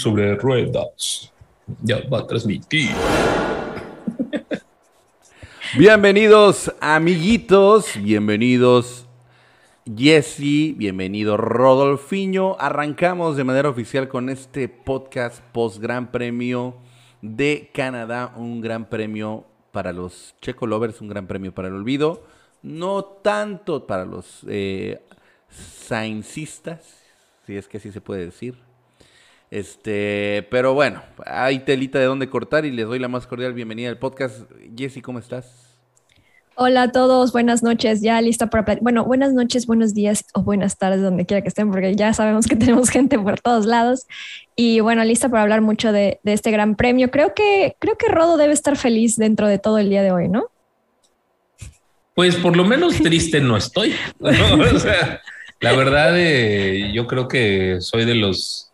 sobre ruedas. Ya va a transmitir. Bienvenidos, amiguitos. Bienvenidos, Jesse. Bienvenido, Rodolfiño. Arrancamos de manera oficial con este podcast post Gran Premio de Canadá. Un gran premio para los Checo Lovers, un gran premio para el olvido. No tanto para los eh, si es que así se puede decir. Este, pero bueno, hay telita de dónde cortar y les doy la más cordial bienvenida al podcast. Jessy, ¿cómo estás? Hola a todos, buenas noches, ya lista para... Bueno, buenas noches, buenos días o buenas tardes, donde quiera que estén, porque ya sabemos que tenemos gente por todos lados. Y bueno, lista para hablar mucho de, este gran premio. Creo que, creo que Rodo debe estar feliz dentro de todo el día de hoy, ¿no? Pues por lo menos triste no estoy. la verdad, eh, yo creo que soy de los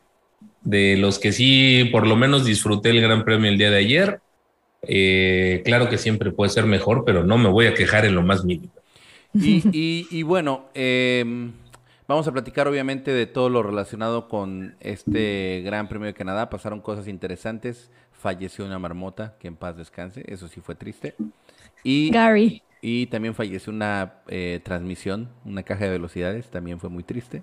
de los que sí, por lo menos disfruté el Gran Premio el día de ayer. Eh, claro que siempre puede ser mejor, pero no me voy a quejar en lo más mínimo. Y, bueno, em, vamos a platicar obviamente de todo lo relacionado con este Gran Premio de Canadá. Pasaron cosas interesantes. Falleció una marmota, que en paz descanse. Eso sí fue triste. Y, Gary. Y también falleció una eh, transmisión, una caja de velocidades. También fue muy triste.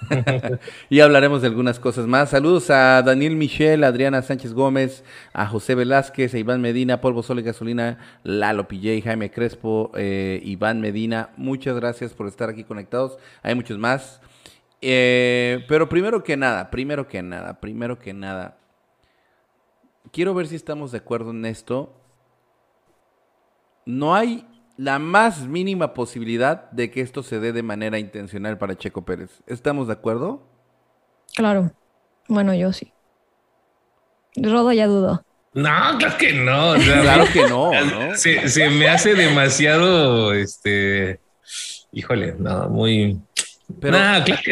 y hablaremos de algunas cosas más. Saludos a Daniel Michel, Adriana Sánchez Gómez, a José Velázquez, a Iván Medina, Polvo Sol y Gasolina, Lalo PJ, Jaime Crespo, eh, Iván Medina. Muchas gracias por estar aquí conectados. Hay muchos más. Eh, pero primero que nada, primero que nada, primero que nada, quiero ver si estamos de acuerdo en esto. No hay la más mínima posibilidad de que esto se dé de manera intencional para Checo Pérez. ¿Estamos de acuerdo? Claro. Bueno, yo sí. Rodo ya dudó. No, claro que no. claro que no. Se, me hace demasiado, este, híjole, no, muy... Pero,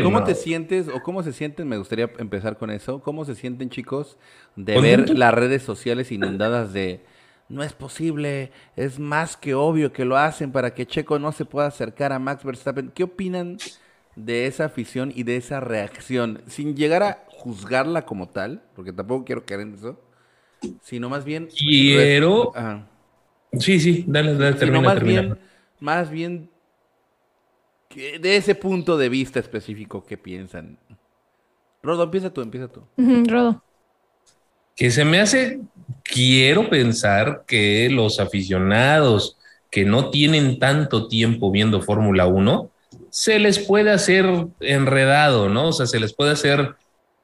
¿cómo te sientes o cómo se sienten? Me gustaría empezar con eso. ¿Cómo se sienten, chicos, de ver las redes sociales inundadas de no es posible, es más que obvio que lo hacen para que Checo no se pueda acercar a Max Verstappen. ¿Qué opinan de esa afición y de esa reacción? Sin llegar a juzgarla como tal, porque tampoco quiero caer en eso, sino más bien... Quiero... Sí, sí, dale, dale, termina, más Bien, más bien de ese punto de vista específico, ¿qué piensan? Rodo, empieza tú, empieza tú. Rodo. Que se me hace quiero pensar que los aficionados que no tienen tanto tiempo viendo Fórmula 1, se les puede hacer enredado, ¿no? O sea, se les puede hacer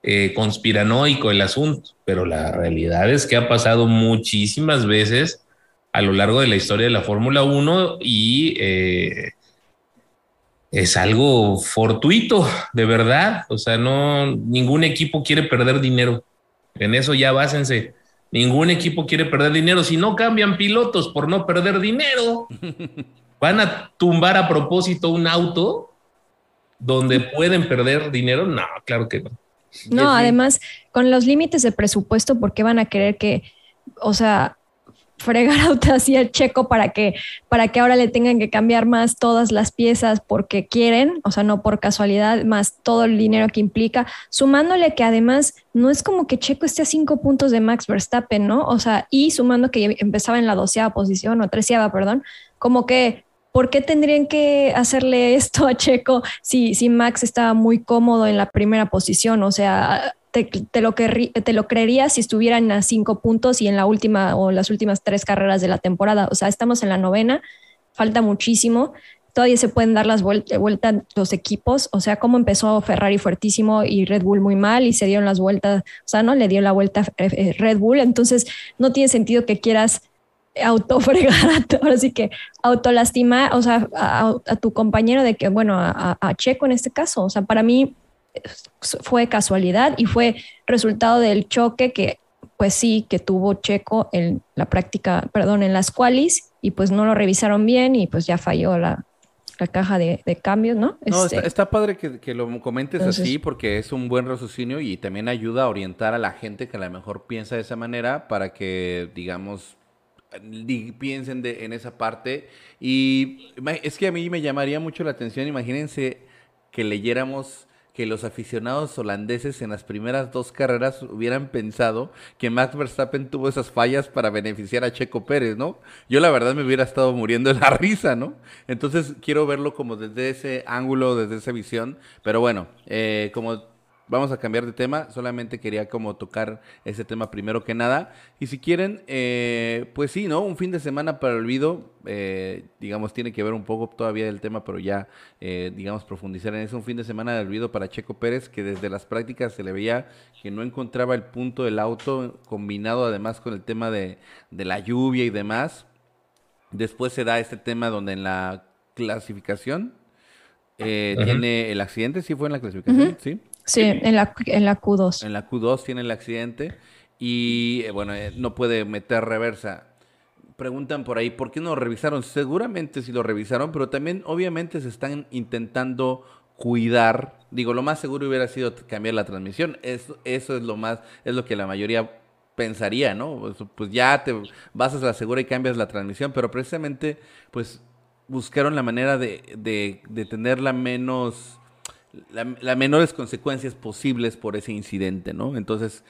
eh, conspiranoico el asunto, pero la realidad es que ha pasado muchísimas veces a lo largo de la historia de la Fórmula 1 y eh, es algo fortuito, de verdad. O sea, no, ningún equipo quiere perder dinero. En eso ya básense. Ningún equipo quiere perder dinero. Si no cambian pilotos por no perder dinero, van a tumbar a propósito un auto donde pueden perder dinero. No, claro que no. No, además, con los límites de presupuesto, ¿por qué van a querer que, o sea, fregar auto así el checo para que, para que ahora le tengan que cambiar más todas las piezas porque quieren, o sea, no por casualidad, más todo el dinero que implica, sumándole que además no es como que Checo esté a cinco puntos de Max Verstappen, ¿no? O sea, y sumando que empezaba en la doceava posición o treceava, perdón, como que ¿por qué tendrían que hacerle esto a Checo si, si Max estaba muy cómodo en la primera posición? O sea, te, lo te lo creerías si estuvieran a cinco puntos y en la última o las últimas tres carreras de la temporada. O sea, estamos en la novena, falta muchísimo. Todavía se pueden dar las vueltas vuelta los equipos. O sea, cómo empezó Ferrari fuertísimo y Red Bull muy mal y se dieron las vueltas, o sea, no le dio la vuelta eh, eh, Red Bull. Entonces, no tiene sentido que quieras autofregar, ahora que autolastimar, o sea, a, tu compañero de que, bueno, a, a Checo en este caso. O sea, para mí fue casualidad y fue resultado del choque que pues sí, que tuvo Checo en la práctica, perdón, en las qualis y pues no lo revisaron bien y pues ya falló la, caja de, cambios, ¿no? No, está, este, padre que, lo comentes así porque es un buen raciocinio y también ayuda a orientar a la gente que a lo mejor piensa de esa manera para que, digamos, piensen de, en esa parte. Y es que a mí me llamaría mucho la atención, imagínense que leyéramos que los aficionados holandeses en las primeras dos carreras hubieran pensado que Max Verstappen tuvo esas fallas para beneficiar a Checo Pérez, ¿no? Yo la verdad me hubiera estado muriendo de la risa, ¿no? Entonces quiero verlo como desde ese ángulo, desde esa visión, pero bueno, eh, como vamos a cambiar de tema, solamente quería como tocar ese tema primero que nada. Y si quieren, eh, pues sí, ¿no? Un fin de semana para el olvido, eh, digamos, tiene que ver un poco todavía del tema, pero ya, eh, digamos, profundizar en eso. Un fin de semana de olvido para Checo Pérez, que desde las prácticas se le veía que no encontraba el punto del auto, combinado además con el tema de, de la lluvia y demás. Después se da este tema donde en la clasificación tiene el accidente, sí fue en la clasificación, sí. Sí, en la, en la Q2. En la Q2 tiene el accidente y, eh, bueno, eh, no puede meter reversa. Preguntan por ahí, ¿por qué no lo revisaron? Seguramente sí lo revisaron, pero también obviamente se están intentando cuidar. Digo, lo más seguro hubiera sido cambiar la transmisión. Eso, eso es lo más, es lo que la mayoría pensaría, ¿no? Pues, pues ya te vas a la segura y cambias la transmisión, pero precisamente, pues buscaron la manera de, de, de tenerla menos las menores consecuencias posibles por ese incidente, ¿no? Entonces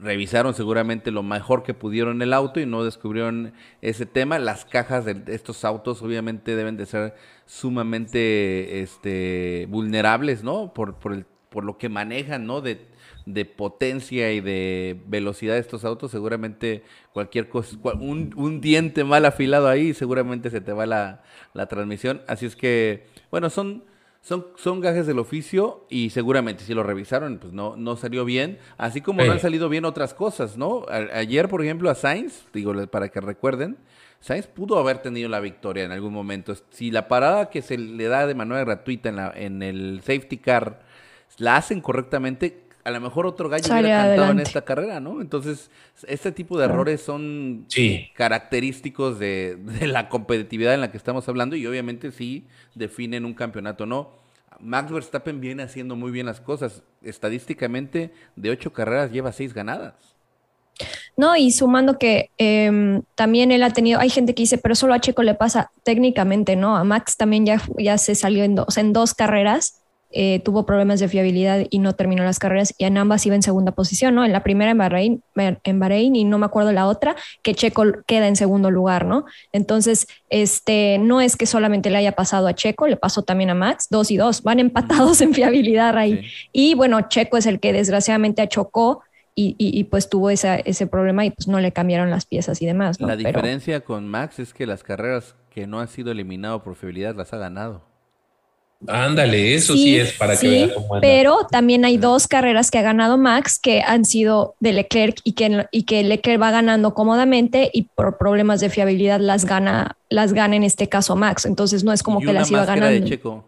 revisaron seguramente lo mejor que pudieron el auto y no descubrieron ese tema. Las cajas de estos autos obviamente deben de ser sumamente este, vulnerables, ¿no? Por, por, el, por lo que manejan, ¿no? De, de potencia y de velocidad de estos autos, seguramente cualquier cosa, un, un diente mal afilado ahí, seguramente se te va la, la transmisión. Así es que, bueno, son son, son gajes del oficio y seguramente si lo revisaron, pues no, no salió bien, así como no han salido bien otras cosas, ¿no? ayer, por ejemplo, a Sainz, digo, para que recuerden, Sainz pudo haber tenido la victoria en algún momento. Si la parada que se le da de manera gratuita en, la, en el safety car la hacen correctamente, a lo mejor otro gallo hubiera cantado en esta carrera, ¿no? Entonces, este tipo de errores son característicos de, de, la competitividad en la que estamos hablando y obviamente sí definen un campeonato, ¿no? Max Verstappen viene haciendo muy bien las cosas. Estadísticamente, de ocho carreras lleva seis ganadas. No, y sumando que em, también él ha tenido, hay gente que dice, pero solo a Checo le pasa técnicamente, ¿no? A Max también ya, ya se salió en, dos, en dos carreras eh, tuvo problemas de fiabilidad y no terminó las carreras y en ambas iba en segunda posición, ¿no? En la primera en Bahrein, en Bahrein y no me acuerdo la otra, que Checo queda en segundo lugar, ¿no? Entonces, este, no es que solamente le haya pasado a Checo, le pasó también a Max, dos y dos, van empatados en fiabilidad ahí. Y bueno, Checo es el que desgraciadamente chocó y, y, pues tuvo ese problema y pues no le cambiaron las piezas y demás. ¿no? La diferencia con Max es que las carreras que no han sido eliminadas por fiabilidad las ha ganado. Ándale, eso sí, es para que vean cómo Pero también hay dos carreras que ha ganado Max que han sido de Leclerc y que, y que Leclerc va ganando cómodamente y por problemas de fiabilidad las gana, las gana en este caso Max. Entonces no es como que las iba ganando. De Checo.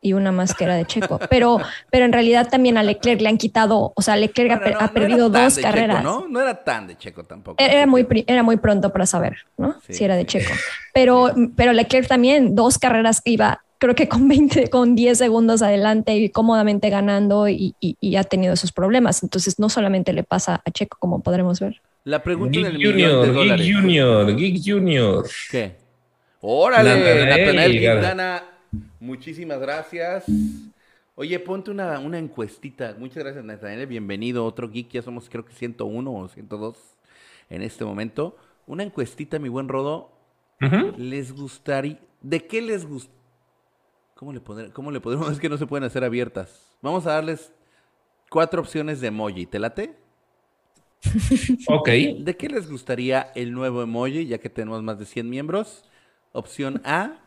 Y una máscara de Checo. Pero, pero en realidad también a Leclerc le han quitado, o sea, Leclerc ha, perdido dos carreras. ¿no? no era tan de Checo tampoco. Era muy, era muy pronto para saber, ¿no? si era de Checo. Pero, pero Leclerc también, dos carreras que iba creo que con 20, con 10 segundos adelante y cómodamente ganando y, ha tenido esos problemas. Entonces no solamente le pasa a Checo, como podremos ver. La pregunta del Junior, de dólares. Geek Junior, Geek Junior. ¿Qué? Órale, Natanael Quintana, muchísimas gracias. Oye, ponte una, una encuestita. Muchas gracias, Natanael. Bienvenido. Otro geek. Ya somos, creo que 101 o 102 en este momento. Una encuestita, mi buen Rodo. ¿Les gustaría. ¿De qué les gustaría? ¿Cómo le, ¿Cómo le podemos? Es que no se pueden hacer abiertas. Vamos a darles cuatro opciones de emoji. ¿Te late? ok. ¿De qué les gustaría el nuevo emoji, ya que tenemos más de 100 miembros? Opción A,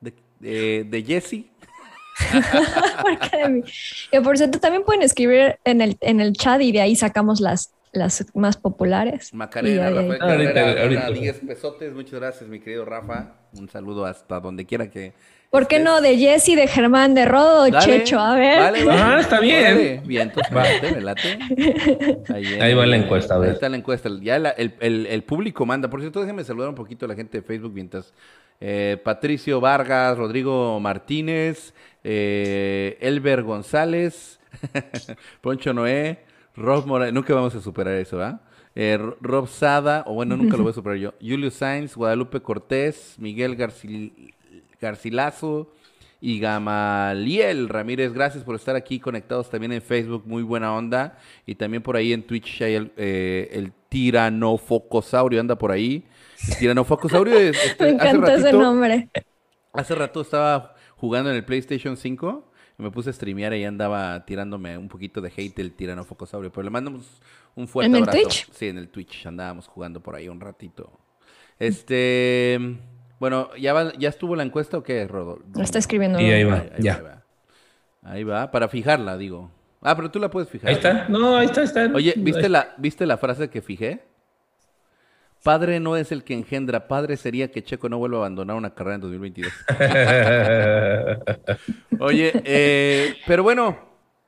de, de, Jesse. por cierto, también pueden escribir en el, en el chat y de ahí sacamos las, las más populares. Macarena, Rafael Carrera, 10 pesotes. Muchas gracias, mi querido Rafa. Un saludo hasta donde quiera que ¿Por qué no? De Jesse, de Germán, de Rodo, Checho, a ver. Vale, Ah, está bien. Bien, entonces, me late. Ahí, va la encuesta, a ver. Ahí está la encuesta. Ya el, público manda. Por cierto, déjenme saludar un poquito a la gente de Facebook mientras. Eh, Patricio Vargas, Rodrigo Martínez, eh, Elber González, Poncho Noé, Rob Morales. Nunca vamos a superar eso, ¿ah? Eh, Rob Sada, o bueno, nunca lo voy a superar yo. Julio Sainz, Guadalupe Cortés, Miguel García Garcilaso, y Gamaliel Ramírez, gracias por estar aquí conectados también en Facebook, muy buena onda. Y también por ahí en Twitch hay el, eh, el tiranofocosaurio, anda por ahí. El tiranofocosaurio es, este, Me encanta ese nombre. Hace rato estaba jugando en el PlayStation 5 y me puse a streamear y andaba tirándome un poquito de hate el tiranofocosaurio. Pero le mandamos un fuerte ¿En abrazo. el Twitch? Sí, en el Twitch andábamos jugando por ahí un ratito. Este, bueno, ¿ya, va- ya estuvo la encuesta o qué, Rodolfo? Lo está escribiendo. Y ahí va, Ahí, ahí ya. va, ahí va. Ahí va, para fijarla, digo. Ah, pero tú la puedes fijar. Ahí está. No, ahí está, ahí está. Oye, ¿viste la, ¿viste la frase que fijé? Padre no es el que engendra, padre sería que Checo no vuelva a abandonar una carrera en 2022. Oye, eh, pero bueno,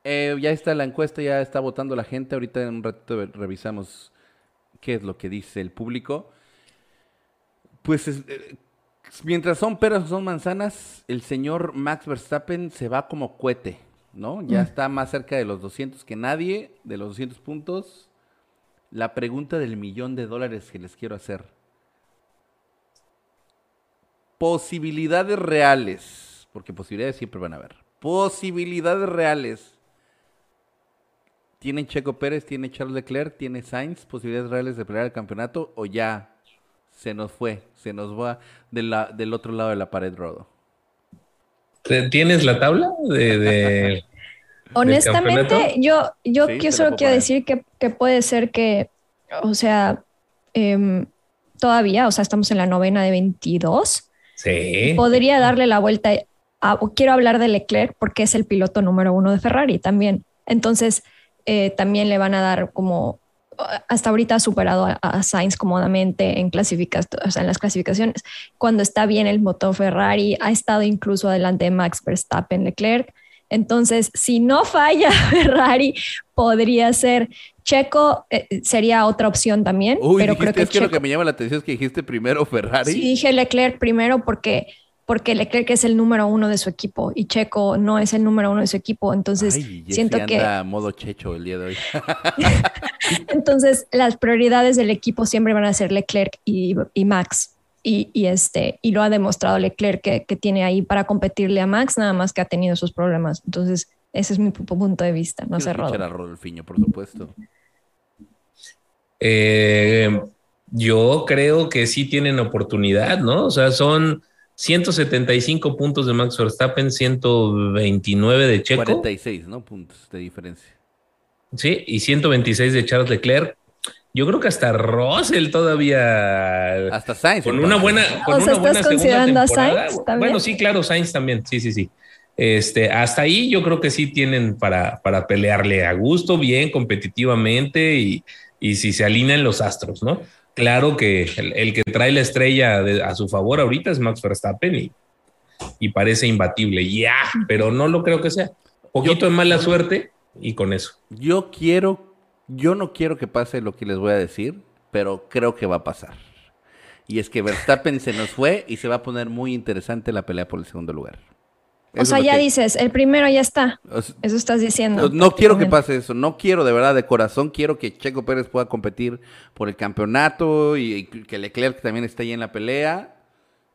eh, ya está la encuesta, ya está votando la gente. Ahorita en un ratito revisamos qué es lo que dice el público. Pues es- eh, mientras son peras o son manzanas, el señor Max Verstappen se va como cohete, ¿no? Ya está más cerca de los 200 que nadie, de los 200 puntos. La pregunta del millón de dólares que les quiero hacer. Posibilidades reales, porque posibilidades siempre van a haber. Posibilidades reales. ¿Tiene Checo Pérez, tiene Charles Leclerc, tiene Sainz posibilidades reales de pelear el campeonato o ya se nos fue, se nos va de la- del otro lado de la pared, Rodo? ¿Tienes la tabla de, de- Honestamente, yo, yo Sí, la solo quiero poner. decir que, que puede ser que, o sea, em, todavía, o sea, estamos en la novena de 22. Sí. Podría darle la vuelta a, o quiero hablar de Leclerc porque es el piloto número uno de Ferrari también. Entonces, eh, también le van a dar como, hasta ahorita ha superado a, a Sainz cómodamente en, o sea, en las clasificaciones. Cuando está bien el motor Ferrari, ha estado incluso adelante de Max Verstappen, Leclerc. Entonces, si no falla Ferrari, podría ser Checo, eh, sería otra opción también. Uy, pero dijiste, creo que es que lo Checo- que me llama la atención es que dijiste primero Ferrari. Sí, dije Leclerc primero porque, porque Leclerc es el número uno de su equipo y Checo no es el número uno de su equipo. Entonces, Ay, siento que anda modo checho el día de hoy. entonces las prioridades del equipo siempre van a ser Leclerc y, y Max. Y, y este, y lo ha demostrado Leclerc que, que tiene ahí para competirle a Max, nada más que ha tenido sus problemas. Entonces, ese es mi pu- punto de vista. No sé, a Rodolfiño, por supuesto. Eh, yo creo que sí tienen oportunidad, ¿no? O sea, son 175 puntos de Max Verstappen, 129 de Checo, 46, ¿no? Puntos de diferencia. sí, y 126 de Charles Leclerc. Yo creo que hasta Russell todavía Hasta Sainz. con una buena, con O sea, una buena ¿estás segunda considerando a temporada. Sainz también? Bueno, sí, claro, Sainz también, sí, sí, sí. Este, hasta ahí yo creo que sí tienen para, para pelearle a gusto, bien, competitivamente y, y si se alinean los astros, ¿no? Claro que el, que trae la estrella a su favor ahorita es Max Verstappen y, parece imbatible, ya, pero no lo creo que sea. Poquito de mala suerte y con eso. Yo quiero, yo no quiero que pase lo que les voy a decir, pero creo que va a pasar. Y es que Verstappen se nos fue y se va a poner muy interesante la pelea por el segundo lugar. O sea, ya que- dices, el primero ya está. Eso estás diciendo. No, no quiero que pase eso, no quiero de verdad de corazón, quiero que Checo Pérez pueda competir por el campeonato y, y que Leclerc también esté ahí en la pelea,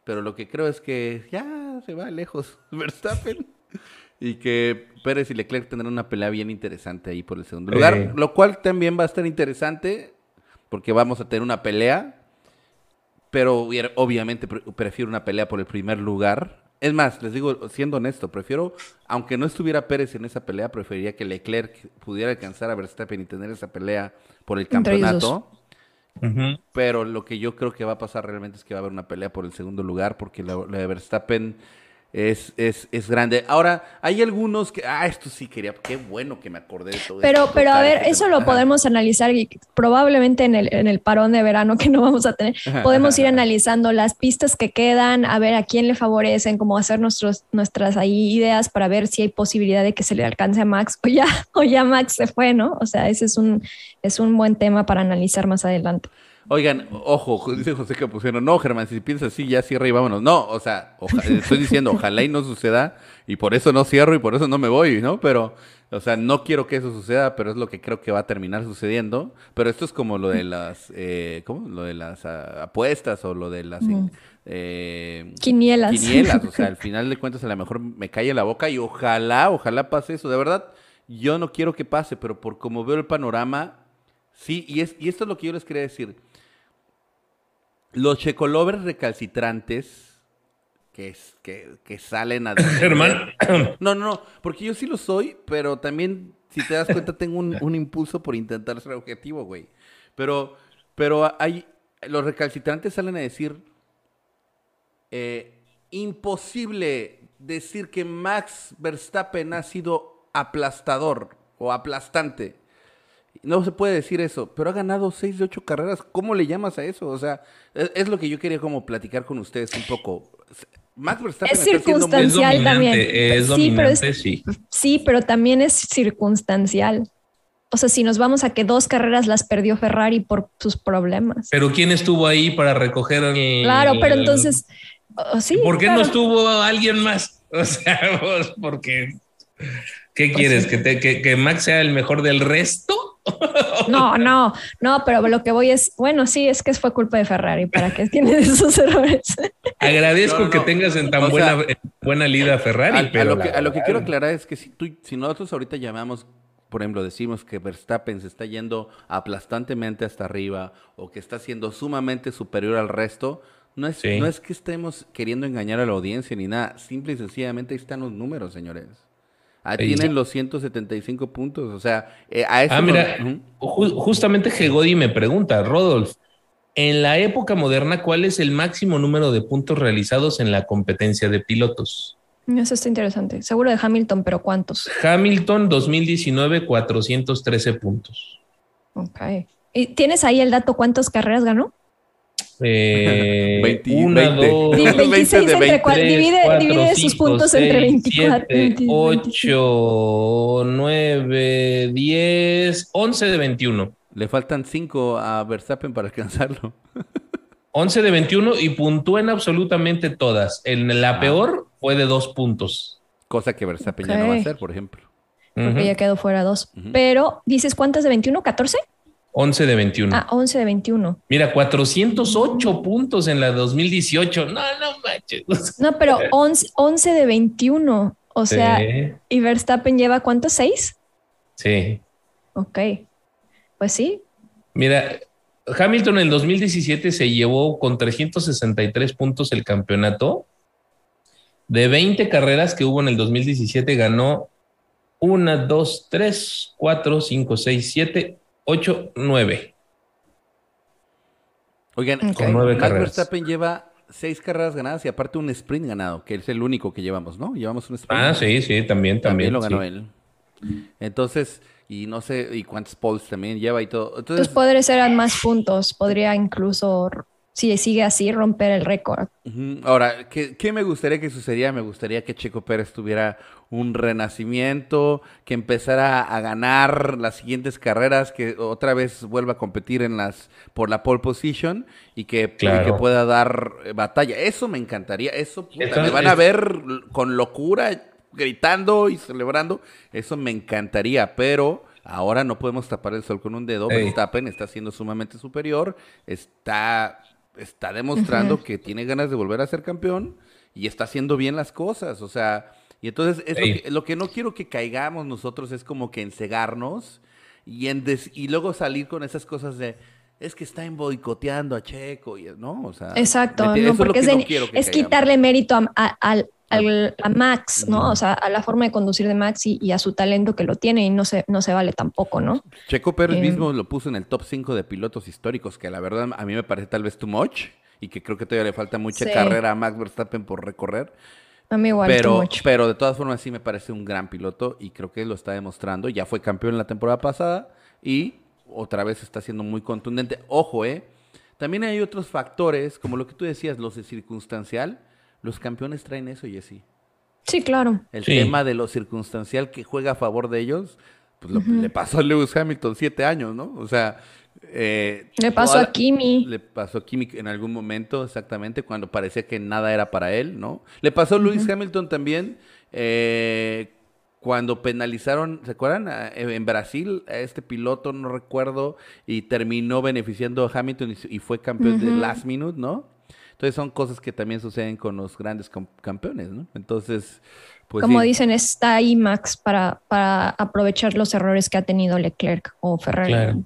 pero lo que creo es que ya se va lejos Verstappen y que Pérez y Leclerc tendrán una pelea bien interesante ahí por el segundo lugar, Eh. lo cual también va a estar interesante porque vamos a tener una pelea, pero obviamente pre- prefiero una pelea por el primer lugar. Es más, les digo, siendo honesto, prefiero, aunque no estuviera Pérez en esa pelea, preferiría que Leclerc pudiera alcanzar a Verstappen y tener esa pelea por el campeonato. Pero lo que yo creo que va a pasar realmente es que va a haber una pelea por el segundo lugar, porque la, la de Verstappen es, es, es grande. Ahora, hay algunos que. Ah, esto sí quería. Qué bueno que me acordé de todo Pero, esto. pero a ver, este eso tema. lo podemos analizar y probablemente en el, en el parón de verano que no vamos a tener, podemos ir analizando las pistas que quedan, a ver a quién le favorecen, cómo hacer nuestros, nuestras ahí ideas para ver si hay posibilidad de que se le alcance a Max o ya, o ya Max se fue, ¿no? O sea, ese es un, es un buen tema para analizar más adelante. Oigan, ojo, dice José Capuceno, no, Germán, si piensas así, ya cierra y vámonos. No, o sea, oja- estoy diciendo, ojalá y no suceda, y por eso no cierro y por eso no me voy, ¿no? Pero, o sea, no quiero que eso suceda, pero es lo que creo que va a terminar sucediendo. Pero esto es como lo de las, eh, ¿cómo? Lo de las ah, apuestas o lo de las, Ujú. eh, quinielas. Quinielas, o sea, al final de cuentas a lo mejor me cae la boca y ojalá, ojalá pase eso. De verdad, yo no quiero que pase, pero por como veo el panorama, sí, y, es, y esto es lo que yo les quería decir. Los checolovers recalcitrantes que, que, que salen a... Germán. No, no, no, porque yo sí lo soy, pero también, si te das cuenta, tengo un, un impulso por intentar ser objetivo, güey. Pero, pero hay, los recalcitrantes salen a decir, eh, imposible decir que Max Verstappen ha sido aplastador o aplastante. No se puede decir eso, pero ha ganado seis de ocho carreras. ¿Cómo le llamas a eso? O sea, es, es lo que yo quería como platicar con ustedes un poco. Max Verstappen es circunstancial es también. Es sí, pero es, sí. sí, pero también es circunstancial. O sea, si nos vamos a que dos carreras las perdió Ferrari por sus problemas. Pero ¿quién estuvo ahí para recoger el... Claro, pero entonces... Oh, sí, ¿Por qué claro. no estuvo alguien más? O sea, vos, porque... ¿Qué quieres? ¿Que, te, que, ¿Que Max sea el mejor del resto? No, no, no, pero lo que voy es, bueno, sí, es que fue culpa de Ferrari, ¿para qué tiene esos errores? Agradezco No, no, que no. tenga en tan O buena, sea, en buena lida Ferrari, a, a pero... lo que, la a lo que quiero aclarar es que si, tú, si nosotros ahorita llamamos, por ejemplo, decimos que Verstappen se está yendo aplastantemente hasta arriba o que está siendo sumamente superior al resto, no es, Sí. no es que estemos queriendo engañar a la audiencia ni nada, simple y sencillamente ahí están los números, señores. Ahí Sí. tienen los 175 puntos, o sea, eh, a eso Ah, mira, ju- justamente Gegodi me pregunta, Rodolf, en la época moderna, ¿cuál es el máximo número de puntos realizados en la competencia de pilotos? Eso está interesante. Seguro de Hamilton, pero ¿cuántos? Hamilton 2019, 413 puntos. Ok. ¿Y tienes ahí el dato cuántas carreras ganó? Eh, 20, una, 20. dos, Di- 26 de entre 20. cuál, tres, divide, cuatro, divide sus puntos entre seis, 24. siete, 20, 8, 9, 10, 11 de 21. Le faltan 5 a Verstappen para alcanzarlo. 11 de 21 y puntúa en absolutamente todas. En la Ah. peor fue de dos puntos. Cosa que Verstappen ya no va a hacer, por ejemplo. Porque ya quedó fuera dos. Ujú. Pero, ¿dices cuántas de 21? ¿14? 11 de 21. Ah, 11 de 21. Mira, 408 puntos en la 2018. No, no manches. No, pero 11, 11 de 21. O sea, sí, ¿y Verstappen lleva cuántos? ¿Seis? sí. Ok. Pues sí. Mira, Hamilton en el 2017 se llevó con 363 puntos el campeonato. De 20 carreras que hubo en el 2017, ganó 1, 2, 3, 4, 5, 6, 7, 8, 9. Oigan, Ok. Con nueve Max carreras. Verstappen lleva seis carreras ganadas y aparte un sprint ganado, que es el único que llevamos, ¿no? Llevamos un sprint. Ah, sí, sí, también, También también. lo ganó sí. él. Entonces, y no sé, y cuántos poles también lleva y todo. Entonces, Entonces podría ser más puntos. Podría incluso, si sigue así, romper el récord. ahora, ¿qué, qué me gustaría que sucediera? Me gustaría que Checo Pérez tuviera un renacimiento, que empezara a ganar las siguientes carreras, que otra vez vuelva a competir en las por la pole position y que, y Claro. que pueda dar eh, batalla. Eso me encantaría. Eso, puta, me van es- a ver con locura, gritando y celebrando. Eso me encantaría, pero ahora no podemos tapar el sol con un dedo. Ey. Verstappen está siendo sumamente superior, está, está demostrando que tiene ganas de volver a ser campeón y está haciendo bien las cosas. O sea, y entonces es lo, que, lo que no quiero que caigamos nosotros es como que encegarnos y, en des- y luego salir con esas cosas de. Es que están boicoteando a Checo, y, ¿no? O sea, Exacto, no, porque que es, de- no quiero que es caigamos. quitarle mérito a, a- al- al- a Max, ¿no? O sea, a la forma de conducir de Max y, y a su talento que lo tiene y no se, no se vale tampoco, ¿no? Checo Pérez Eh, mismo lo puso en el top 5 de pilotos históricos, que la verdad a mí me parece tal vez too much y que creo que todavía le falta mucha Sí. carrera a Max Verstappen por recorrer. A mí igual, too Pero, much. pero de todas formas sí me parece un gran piloto y creo que lo está demostrando. Ya fue campeón la temporada pasada y otra vez está siendo muy contundente. Ojo, ¿eh? También hay otros factores, como lo que tú decías, los de circunstancial. Los campeones traen eso, Jessy. Sí, claro. El Sí. tema de lo circunstancial que juega a favor de ellos, pues lo, le pasó a Lewis Hamilton siete años, ¿no? O sea, eh, Le pasó toda a Kimi. Le pasó a Kimi en algún momento, exactamente, cuando parecía que nada era para él, ¿no? Le pasó a Lewis Hamilton también eh, cuando penalizaron, ¿se acuerdan? A- En Brasil, a este piloto, no recuerdo, y terminó beneficiando a Hamilton y, y fue campeón de last minute, ¿no? Entonces son cosas que también suceden con los grandes campeones, ¿no? Entonces, pues Como dicen, está ahí Max para, para aprovechar los errores que ha tenido Leclerc o Ferrari.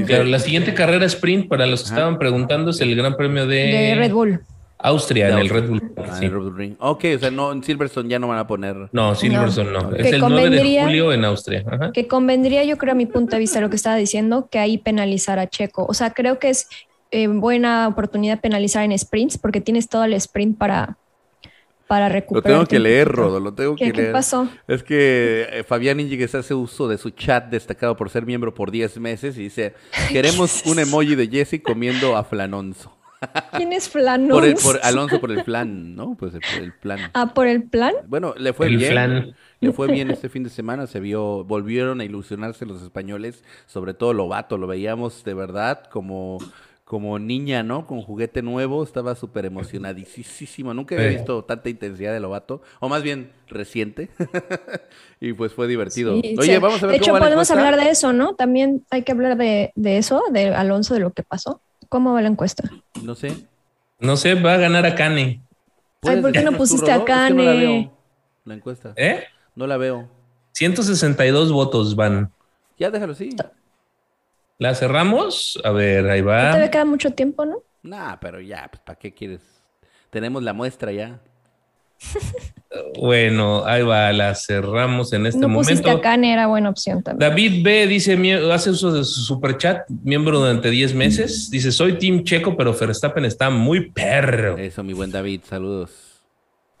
la siguiente carrera sprint, para los que estaban preguntando, es el Gran Premio de, de Red Bull. Austria, en el Red Bull. Ah, Red Bull Ring. Ok, o sea, no, en Silverstone ya no van a poner. No, Silverstone no. Es el 9 de julio en Austria. Que convendría, yo creo, a mi punto de vista, lo que estaba diciendo, que ahí penalizar a Checo. O sea, creo que es eh, buena oportunidad penalizar en sprints porque tienes todo el sprint para, para recuperar. Lo tengo que leer, Rodo, lo tengo que leer. ¿Qué pasó? Es que eh, Fabián Íñiguez hace uso de su chat destacado por ser miembro por 10 meses y dice: Queremos un emoji de Jesse comiendo a Flanonzo. ¿Quién es Flanonzo? Por, Alonso por el plan, ¿no? Pues el, plan. Ah, por el plan. Bueno, le fue bien. Le fue bien este fin de semana, se vio, volvieron a ilusionarse los españoles, sobre todo Lobato, lo veíamos de verdad como como niña, ¿no? Con juguete nuevo, estaba súper emocionadísimo. Nunca había visto tanta intensidad de Lobato, o más bien reciente. y pues fue divertido. Oye, vamos a ver De hecho, podemos hablar de eso, ¿no? También hay que hablar de, eso, de Alonso, de lo que pasó. ¿Cómo va la encuesta? No sé. No sé, va a ganar a Cane. Ay, ¿por qué no pusiste a Cane? no la veo, la encuesta. ¿Eh? No la veo. 162 votos van. Ya déjalo así. ¿La cerramos? A ver, ahí va. Te queda mucho tiempo, ¿no? Nah, pero ya, pues ¿para qué quieres? Tenemos la muestra ya. bueno, ahí va, la cerramos en este no momento. a Kane, era buena opción también. David B dice, hace uso de su superchat, miembro durante 10 meses. Dice, soy Team Checo, pero Verstappen está muy perro. Eso, mi buen David, saludos.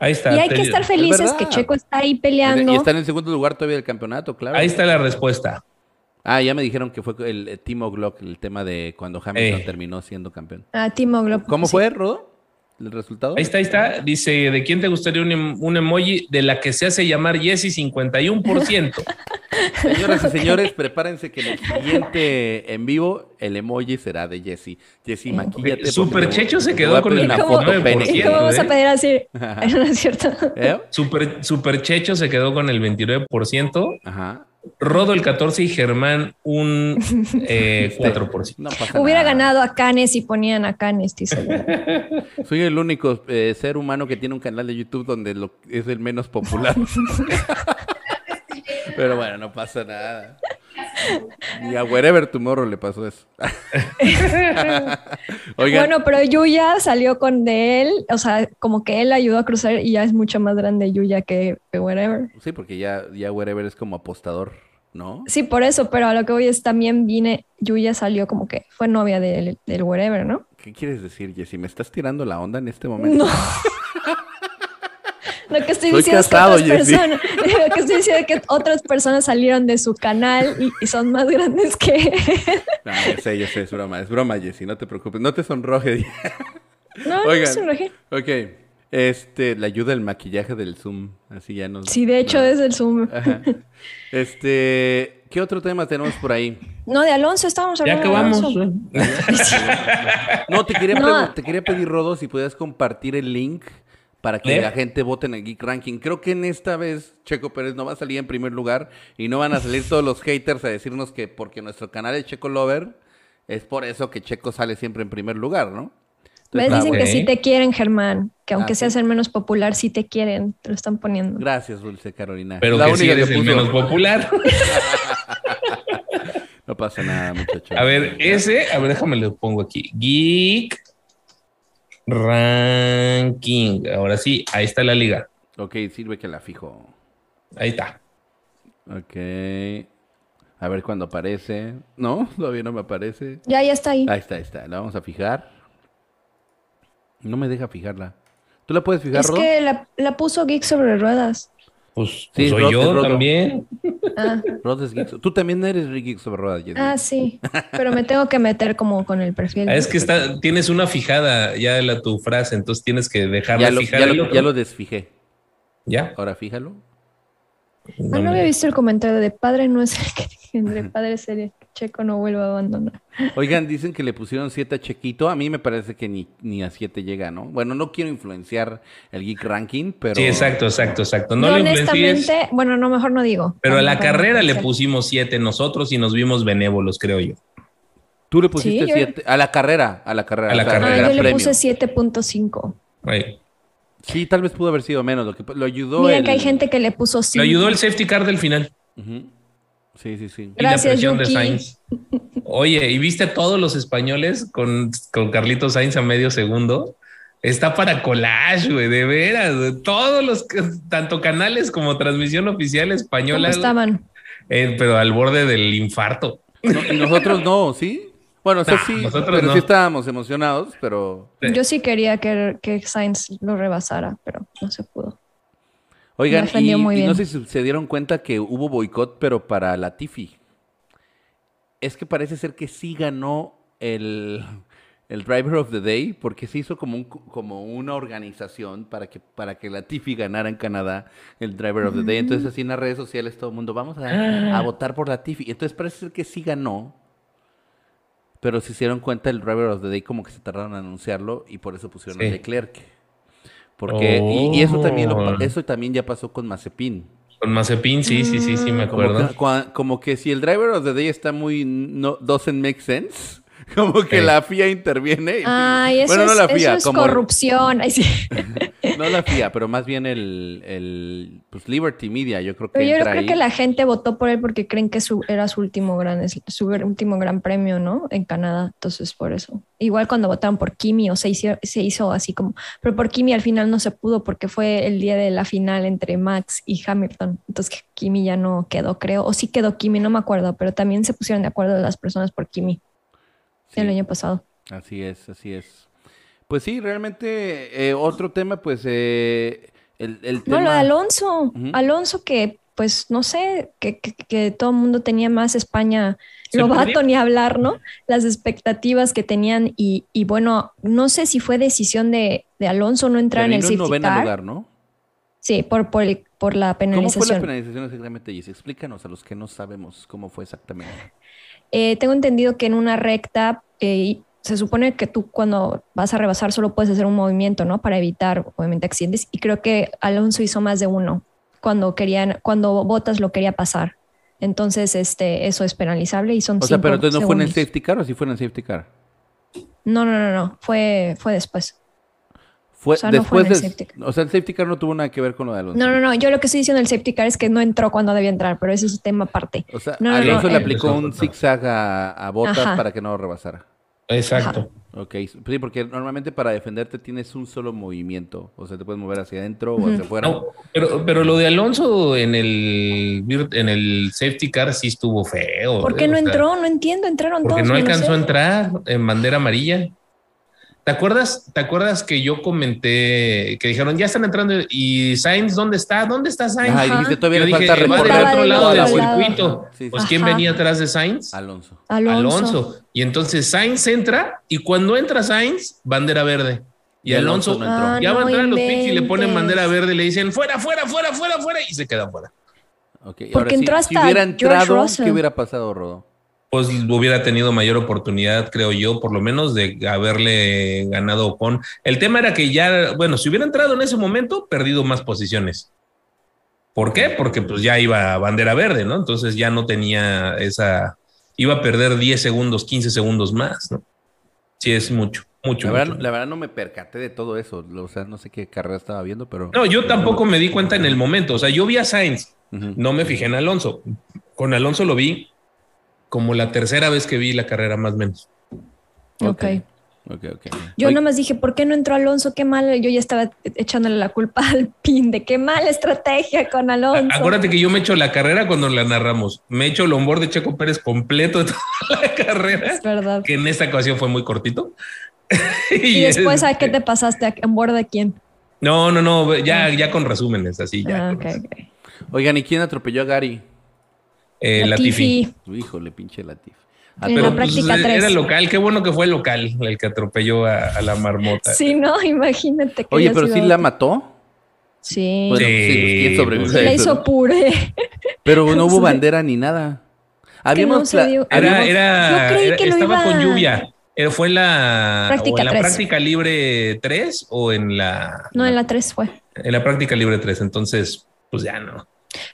Ahí está. Y hay que estar felices que Checo está ahí peleando. Y está en el segundo lugar todavía del campeonato, claro. Ahí está la respuesta. Ah, ya me dijeron que fue el, Timo Glock, el tema de cuando Hamilton eh. terminó siendo campeón. Ah, Timo Glock. ¿Cómo fue, Rodo? ¿El resultado? Ahí está, ahí está. Dice, ¿de quién te gustaría un, em, emoji? De la que se hace llamar Jesse 51%. Señoras y señores, prepárense que en el siguiente en vivo el emoji será de Jesse. Jesse, maquillate. Super Checho se quedó con el foto ¿Y cómo vamos a pedir así? ¿No es cierto? ¿Eh? Super, Super Checho se quedó con el 29%. Ajá. Rodo el 14 y Germán un 4%. Eh, Hubiera ganado a Canes si ponían a Canes, Soy el único eh, ser humano que tiene un canal de YouTube donde lo, es el menos popular. Pero bueno, no pasa nada. Y a Wherever Tomorrow le pasó eso. Bueno, pero Yuya salió con de él, o sea, como que él ayudó a cruzar y ya es mucho más grande Yuya que, Wherever. Sí, porque ya, ya Wherever es como apostador, ¿no? Sí, por eso, pero a lo que voy es también vine, Yuya salió como que fue novia del, del Wherever, ¿no? ¿Qué quieres decir, Jessy? ¿Me estás tirando la onda en este momento? No. Lo que estoy diciendo es que otras personas, lo que estoy diciendo es que otras personas salieron de su canal y, son más grandes que él. No, yo sé, yo sé, es broma, es broma, Jessy, no te preocupes, no te sonroje. No, no te sonroje. Ok, este, la ayuda el maquillaje del Zoom, así ya nos... Sí, de hecho es el Zoom. Este, ¿qué otro tema tenemos por ahí? No, de Alonso estábamos hablando ya acabamos. de Alonso. no, te quería, te quería pedir, Rodo, si podías compartir el link para que la gente vote en el Geek Ranking. Creo que en esta vez Checo Pérez no va a salir en primer lugar y no van a salir todos los haters a decirnos que porque nuestro canal es Checo Lover, es por eso que Checo sale siempre en primer lugar, ¿no? ¿Ves? Dicen que sí te quieren, Germán. Que aunque ah, seas el menos popular, sí te quieren. Te lo están poniendo. Gracias, Dulce Carolina. Pero que sí eres el menos popular. no pasa nada, muchachos. A ver, ese, a ver, déjame lo pongo aquí. Geek Ranking. Ahora sí, ahí está la liga. Ok, sirve que la fijo. Ahí está. Ok. A ver cuándo aparece. No, todavía no me aparece. Ya, ya está ahí. Ahí está, ahí está. La vamos a fijar. No me deja fijarla. ¿Tú la puedes fijar, Es que la, puso Geek sobre ruedas. Pues, pues soy yo también. Ah. Tú también eres Geek sobre. Ah, sí. Pero me tengo que meter como con el perfil. Ah, es que está, tienes una fijada ya la tu frase, entonces tienes que dejarla ya fijada. ya lo desfijé. ¿Ya? Ahora fíjalo. No, ah, no había visto el comentario de padre no es el que tendré, padre sería Checo no vuelva a abandonar. Oigan, dicen que le pusieron 7 a Chequito. A mí me parece que ni, ni a 7 llega, ¿no? Bueno, no quiero influenciar el Geek Ranking, pero. Sí, exacto, exacto, exacto. No, honestamente, bueno, no, mejor no digo. Pero a la carrera le pusimos 7 nosotros y nos vimos benévolos, creo yo. Tú le pusiste Sí, yo- 7 a la carrera, a la carrera. A la o sea, carrera. Ah, yo le puse 7.5. Güey. Sí, tal vez pudo haber sido menos. Lo, que, lo ayudó. Mira el- que hay gente que le puso 5. Lo ayudó el safety car del final. Ujú. Sí, sí, sí. Y la Gracias, presión de. Sainz. Oye, ¿y viste a todos los españoles con, con Carlitos Sainz a medio segundo? Está para collage, güey, de veras. Todos los, tanto canales como transmisión oficial ¿Cómo española, estaban? eh, pero al borde del infarto. No, y nosotros no, ¿sí? Bueno, o sea, No, sí, nosotros pero no. sí estábamos emocionados, pero... Yo sí quería que, que Sainz lo rebasara, pero no se pudo. Oigan, y, muy y no sé si se dieron cuenta que hubo boicot, pero para Latifi. Es que parece ser que sí ganó el, el Driver of the Day, porque se hizo como, un, como una organización para que, para que Latifi ganara en Canadá el Driver of the Day. Entonces así en las redes sociales todo el mundo, vamos a, a votar por Latifi. Entonces parece ser que sí ganó, pero se hicieron cuenta el Driver of the Day como que se tardaron en anunciarlo y por eso pusieron a Sí. Leclerc. Porque, y, y eso también lo Oh. eso también ya pasó con Mazepin. Con Mazepin, sí, sí, sí, sí, me Como acuerdo. que, como que si el driver of the day está muy no doesn't make sense, como que Sí. la FIA interviene. y- Ay, eso, bueno, no es, la eso FIA, es como corrupción. Ay, sí. no la FIA, pero más bien el, el pues Liberty Media, yo creo que Pero yo entra creo ahí. que la gente votó por él porque creen que su, era su último gran es- su último gran premio, ¿no? En Canadá. Entonces, por eso. Igual cuando votaron por Kimi, o se hizo, se hizo así como. Pero por Kimi al final no se pudo porque fue el día de la final entre Max y Hamilton. Entonces, Kimi ya no quedó, creo. O sí quedó Kimi, no me acuerdo. Pero también se pusieron de acuerdo las personas por Kimi Sí, el año pasado. Así es, así es. Pues sí, realmente eh, otro tema, pues eh, el, el No, tema. lo de Alonso. Alonso que, pues, no sé, que, que- que todo el mundo tenía más España Lobato ni hablar, ¿no? Las expectativas que tenían y, y bueno, no sé si fue decisión de, de Alonso no entrar en el safety noveno car. lugar, ¿no? Sí, por, por, el- por la ¿Cómo fue la penalización. penalización exactamente, Jessy? Explícanos a los que no sabemos cómo fue exactamente. Eh, tengo entendido que en una recta eh, se supone que tú cuando vas a rebasar solo puedes hacer un movimiento, ¿no? Para evitar, obviamente, accidentes. Y creo que Alonso hizo más de uno cuando querían, cuando Botas lo quería pasar. Entonces, este, eso es penalizable y son O sea, pero entonces no fue en el safety car o sí fue en el safety car. No, no, no, no. Fue, fue después. Fue O sea, no después fue en el safety car. O sea, el safety car no tuvo nada que ver con lo de Alonso. No, no, no. Yo lo que estoy diciendo del safety car es que no entró cuando debía entrar, pero ese es un tema aparte. O sea, No, no, Alonso no, le el- aplicó un zigzag a, a Botas Ajá. para que no lo rebasara. Exacto. Ok, sí, porque normalmente para defenderte tienes un solo movimiento. O sea, te puedes mover hacia adentro o hacia afuera. No, pero, pero lo de Alonso en el, en el safety car sí estuvo feo. ¿Por eh, qué no o sea, entró? No entiendo. Entraron Porque todos. no menos alcanzó a entrar en bandera amarilla. ¿Te acuerdas, ¿Te acuerdas que yo comenté que dijeron ya están entrando y Sainz dónde está? ¿Dónde está Sainz? Ajá, y dijiste, todavía Yo le dije, falta va del otro lado del circuito. Sí, sí. Pues ¿quién venía atrás de Sainz? Alonso. Alonso. Alonso. Y entonces Sainz entra y cuando entra Sainz, bandera verde. Y, Y Alonso Alonso, no entró. Ah, ya va a entrar a los pits y le ponen inventes. bandera verde y le dicen fuera, fuera, fuera, fuera, fuera y se queda fuera. Porque ahora sí, entró si hasta hubiera George entrado, Russell. ¿qué hubiera pasado, Rodo? Pues hubiera tenido mayor oportunidad, creo yo, por lo menos de haberle ganado con. El tema era que ya, bueno, si hubiera entrado en ese momento, perdido más posiciones. ¿Por qué? Porque pues ya iba a bandera verde, ¿no? Entonces ya no tenía esa, iba a perder 10 segundos, 15 segundos más, ¿no? Sí, es mucho, mucho. La verdad, mucho. la verdad no me percaté de todo eso. O sea, no sé qué carrera estaba viendo, pero... No, yo tampoco me di cuenta en el momento. O sea, yo vi a Sainz, no me fijé en Alonso. Con Alonso lo vi como la tercera vez que vi la carrera, más o menos. Ok. Ok, ok. Yo Oye, nada más dije, ¿por qué no entró Alonso? Qué mal. Yo ya estaba echándole la culpa al pin de qué mala estrategia con Alonso. Acuérdate que yo me echo la carrera cuando la narramos. Me echo el onboard de Checo Pérez completo de toda la carrera, Es verdad. que en esta ocasión fue muy cortito. Y después, este- ¿a qué te pasaste? ¿A- ¿En bordo de quién? No, no, no, ya, ya con resúmenes, así ya. Ah, con ok, resúmenes. ok. Oigan, ¿y quién atropelló a Gary? Eh, Latifi. Latifi. Híjole, pinche Latif. Ah, En pero- la práctica pues, tres. era local, qué bueno que fue local el que atropelló a, a la marmota. Sí, ¿no? Imagínate que Oye, pero sí la mató. Sí. Bueno, Sí, sí, pues, ¿quién sobrevive pues, la hizo no? puré. Pero no hubo bandera ni nada. no Habíamos... pla- dio- Era, era, Yo creí era- que lo estaba iba- con lluvia. Eh, ¿Fue en la, Práctica o en la tres. práctica libre 3 o en la, No, en la 3 fue. en la práctica libre 3? Entonces, pues ya no.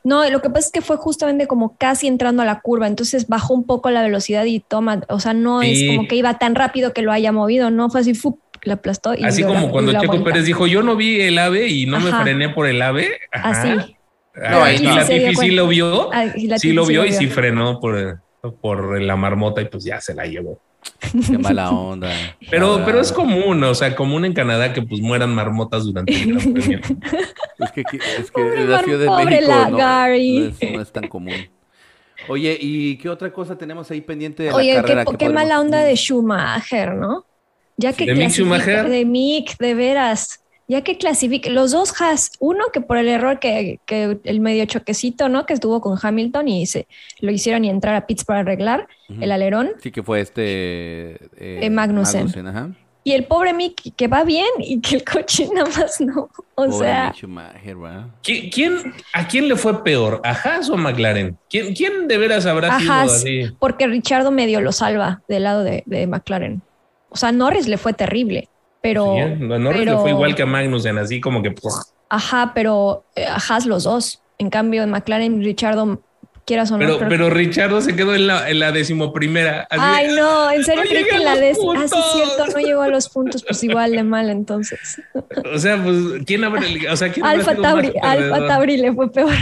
No, lo que pasa es que fue justamente como casi entrando a la curva, entonces bajó un poco la velocidad y toma, o sea, no es como que iba tan rápido que lo haya movido, no fue así, ¡fup! le aplastó y Así la- como cuando la Checo vuelta. Pérez dijo, yo no vi el ave y no me frené por el ave. Ajá. Así. No, ahí y no. la Tifi sí lo vio, Ah, y la sí lo vio y sí frenó por, por la marmota y pues ya se la llevó. Qué mala onda. Pero, pero es común, o sea, común en Canadá que pues mueran marmotas durante el Gran Premio. Es que, es que Pobre la Mar- Ciudad de pobre México la no, Gary. no es, no es tan común. Oye, ¿y qué otra cosa tenemos ahí pendiente de la Oye, qué, carrera? que qué podemos- mala onda de Schumacher, ¿no? Ya que ¿De Mick Schumacher? De Mick, de veras. Ya que clasifique, los dos Haas, uno que por el error que, que el medio choquecito, ¿no? Que estuvo con Hamilton y se lo hicieron y entrar a pits para arreglar el alerón. Sí, que fue este... eh, Eh, Magnussen. ajá. Y el pobre Mick que va bien y que el coche nada más no. O Pobre sea, Mick Schumacher, ¿verdad? ¿Qui- ¿Quién, ¿A quién le fue peor? ¿A Haas o a McLaren? ¿Quién, quién de veras habrá A sido Haas. así? porque Richardo medio lo salva del lado de, de McLaren. O sea, Norris le fue terrible, pero... Sí, ¿eh? le pero- fue igual que a Magnussen, así como que... Ajá, pero eh, a Haas los dos. En cambio, en McLaren, Richardo, quieras o no. Pero, creo- pero Richardo se quedó en la, en la decimoprimera. así Ay, no, en serio No llegué que a la los de. Ah, sí, cierto, no llegó a los puntos, pues igual de mal entonces. O sea, pues, ¿quién habrá, o sea, ¿quién Alfa Tauri, Alfa? Tauri le fue peor.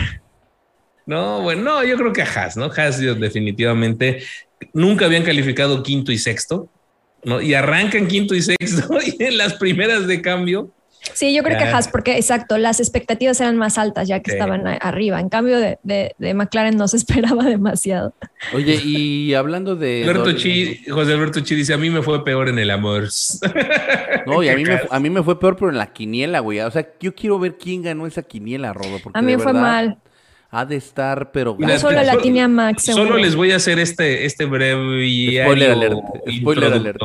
No, bueno, no, yo creo que a Haas, ¿no? Haas yo, definitivamente nunca habían calificado quinto y sexto, ¿no? Y arrancan quinto y sexto y en las primeras de cambio. Sí, yo creo que. Haas, porque exacto, las expectativas eran más altas ya que Sí. estaban arriba. En cambio, de, de, de McLaren no se esperaba demasiado. Oye, y hablando de... Alberto Chi, José Alberto Chi dice, a mí me fue peor en el amor. No, y a mí, me, a mí me fue peor, pero en la quiniela, güey. O sea, yo quiero ver quién ganó esa quiniela, Rodo. Porque A mí de fue verdad mal. Ha de estar, pero... Mira, Yo solo la solo- tenía Max. Solo seguro. les voy a hacer este, este breve Spoiler alert, spoiler alert.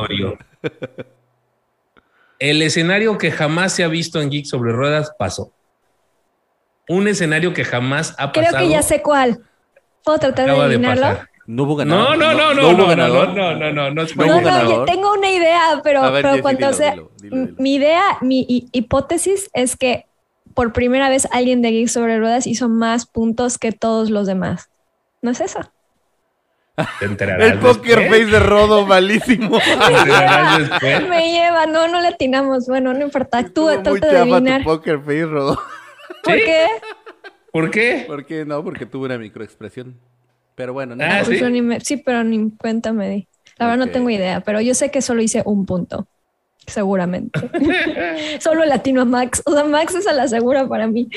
El escenario que jamás se ha visto en Geek sobre Ruedas pasó. Un escenario que jamás ha Creo pasado. que ya sé cuál. ¿Puedo tratar de acaba de adivinarlo? No hubo No, ganador. no, no, no, no, no, ganador. no, no, no, no, no, No No, tengo una idea, pero, A ver, pero Jessy, cuando dilo, sea, dilo, dilo, dilo. mi idea, mi hi- hipótesis es que por primera vez alguien de Geek sobre Ruedas hizo más puntos que todos los demás. ¿No es eso? Te enterarás El poker después. face de Rodo, malísimo. Te. Me lleva, no, no le atinamos. Bueno, no importa. Tú Estuvo trata de chafa tu adivinar. poker face, Rodo. ¿Por ¿Sí? qué? ¿Por qué? ¿Por qué no? Porque tuve una microexpresión. Pero bueno, no. Ah, Pues ¿sí? yo ni me- sí, pero ni cuenta me di. La verdad no tengo idea, pero yo sé que solo hice un punto. Seguramente. solo latino a Max. O sea, Max es a la segura para mí.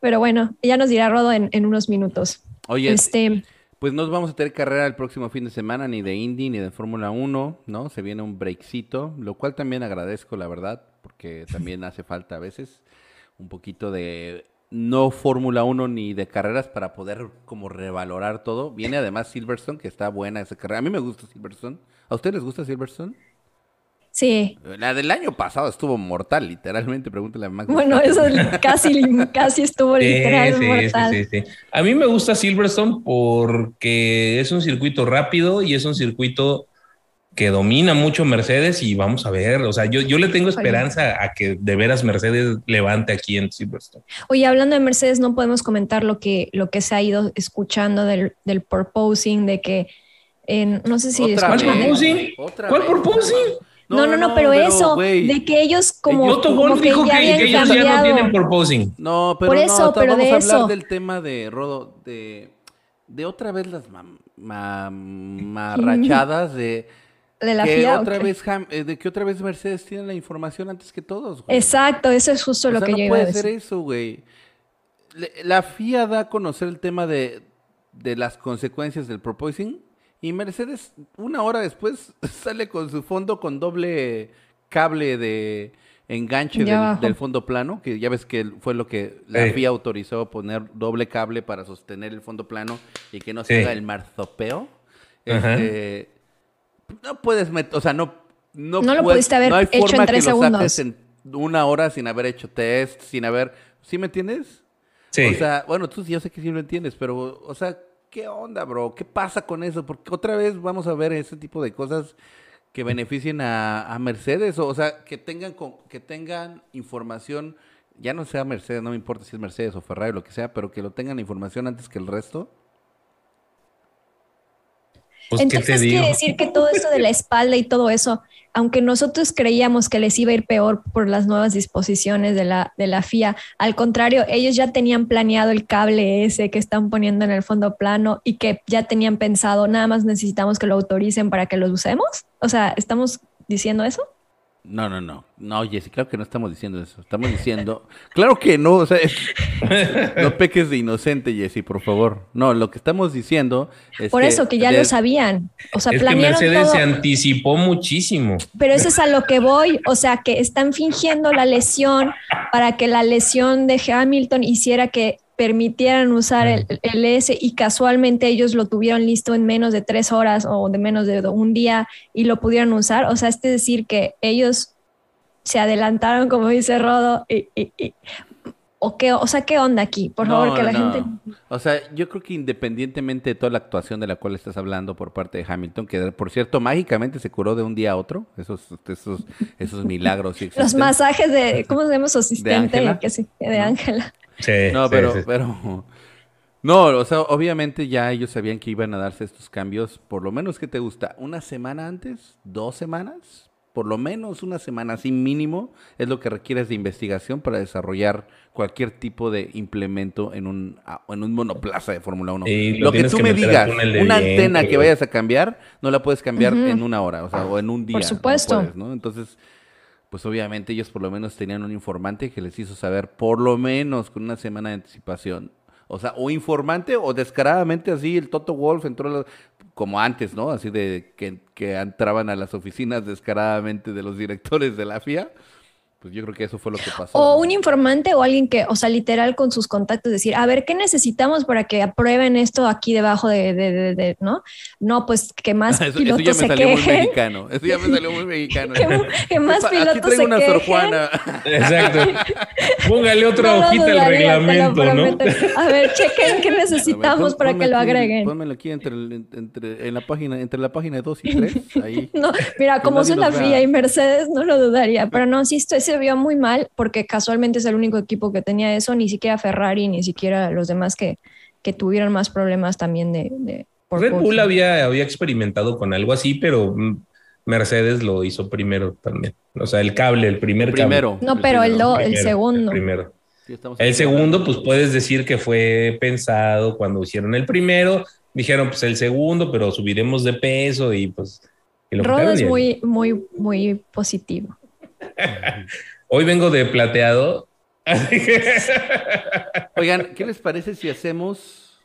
Pero bueno, ya nos dirá Rodo en, en unos minutos. Oye, Este, pues no vamos a tener carrera el próximo fin de semana, ni de Indy, ni de Fórmula 1, ¿no? Se viene un breakcito, lo cual también agradezco, la verdad, porque también hace falta a veces un poquito de no Fórmula 1 ni de carreras para poder como revalorar todo. Viene además Silverstone, que está buena esa carrera. A mí me gusta Silverstone. ¿A ustedes les gusta Silverstone? Sí. La del año pasado estuvo mortal, literalmente, pregúntale a Max. Bueno, eso casi, casi estuvo Sí, literal sí, mortal. sí, sí, sí. A mí me gusta Silverstone porque es un circuito rápido y es un circuito que domina mucho Mercedes y vamos a ver, o sea, yo, yo le tengo esperanza a que de veras Mercedes levante aquí en Silverstone. Oye, hablando de Mercedes, no podemos comentar lo que, lo que se ha ido escuchando del, del proposing, de que en, no sé si Otra ¿Cuál vez. proposing? Otra ¿Cuál vez. proposing? No, no, no, pero, eso, güey. de que ellos como, Otto como que dijo que, ya que habían ellos ya no cambiado. tienen proposing. No, pero Por no, eso, ta- pero vamos de a hablar eso. del tema de Rodo, de, de otra vez las mam- ma- marrachadas de de la que FIA. ¿o otra qué? vez Ham- eh, de que otra vez Mercedes tiene la información antes que todos. güey. Exacto, eso es justo O lo sea, que no yo iba a puede ser decir. eso, güey. La FIA da a conocer el tema de, de las consecuencias del proposing y Mercedes una hora después sale con su fondo con doble cable de enganche del, fondo plano, que ya ves que fue lo que la. FIA autorizó poner doble cable para sostener el fondo plano y que no se Sí. haga el marzopeo. Este, no puedes meter, o sea, no no, No lo puedes- pudiste haber no hay hecho forma en tres que lo saques segundos. en una hora sin haber hecho test, sin haber, ¿sí me entiendes? Sí. O sea, bueno, tú sí, yo sé que sí lo entiendes, pero, o sea, ¿qué onda, bro? ¿Qué pasa con eso? Porque otra vez vamos a ver ese tipo de cosas que beneficien a, Mercedes, o, o sea, que tengan, con- que tengan información ya no sea Mercedes, no me importa si es Mercedes o Ferrari o lo que sea, pero que lo tengan información antes que el resto. Pues, Entonces quiere decir que todo esto de la espalda y todo eso, aunque nosotros creíamos que les iba a ir peor por las nuevas disposiciones de la, de la FIA, al contrario, ellos ya tenían planeado el cable ese que están poniendo en el fondo plano y que ya tenían pensado, nada más necesitamos que lo autoricen para que lo usemos. O sea, ¿estamos diciendo eso? No, no, no. No, Jessy, claro que no estamos diciendo eso. Estamos diciendo. claro que no. O sea, no peques de inocente, Jessy, por favor. No, lo que estamos diciendo es. Por eso, que ya lo sabían. O sea, es que Mercedes se anticipó muchísimo. Pero eso es a lo que voy. O sea, que están fingiendo la lesión para que la lesión de Hamilton hiciera que permitieran usar el, el, S y casualmente ellos lo tuvieron listo en menos de tres horas o de menos de un día y lo pudieron usar. O sea, es decir que ellos se adelantaron, como dice Rodo, y, o, qué, o sea, ¿qué onda aquí? Por favor, que la gente... O sea, yo creo que independientemente de toda la actuación de la cual estás hablando por parte de Hamilton, que por cierto, mágicamente se curó de un día a otro, esos, esos, esos milagros. Los masajes de, ¿cómo se llama su asistente? De Ángela no, pero, pero. No, o sea, obviamente ya ellos sabían que iban a darse estos cambios, por lo menos que te gusta, una semana antes, dos semanas, por lo menos una semana así mínimo, es lo que requieres de investigación para desarrollar cualquier tipo de implemento en un, en un monoplaza de Fórmula 1. lo, que tú me digas, una antena que vayas a cambiar, no la puedes cambiar en una hora, o sea, o en un día. Por supuesto. Entonces, pues obviamente ellos por lo menos tenían un informante que les hizo saber por lo menos con una semana de anticipación. O sea, o informante o descaradamente así el Toto Wolf entró como antes, ¿no? Así de que, que entraban a las oficinas descaradamente de los directores de la FIA pues yo creo que eso fue lo que pasó. O un informante o alguien que, o sea, literal con sus contactos, decir, a ver, ¿qué necesitamos para que aprueben esto aquí debajo de, de, de, ¿no? No, pues que más pilotos eso ya me salió muy mexicano. Eso ya me salió muy mexicano. que, más pilotos aquí traigo una Sor Juana. Exacto. Póngale otra hojita al reglamento, ¿no? A ver, chequen qué necesitamos para que lo agreguen. Pónmelo aquí entre, entre, en la página, entre la página 2 y 3. Ahí. No, mira, como son la FIA y Mercedes, no lo dudaría, pero no, sí, esto es se vio muy mal porque casualmente es el único equipo que tenía eso, ni siquiera Ferrari, ni siquiera los demás que, que tuvieron más problemas también de... de Red Bull había, había experimentado con algo así, pero Mercedes lo hizo primero también. O sea, el cable, el primer primero. No, pero el, do, el segundo. El primero. el segundo, pues puedes decir que fue pensado cuando hicieron el primero. Dijeron, pues el segundo, pero subiremos de peso y pues... Rodo es muy, muy, muy positivo. Hoy vengo de plateado. Oigan, ¿qué les parece si hacemos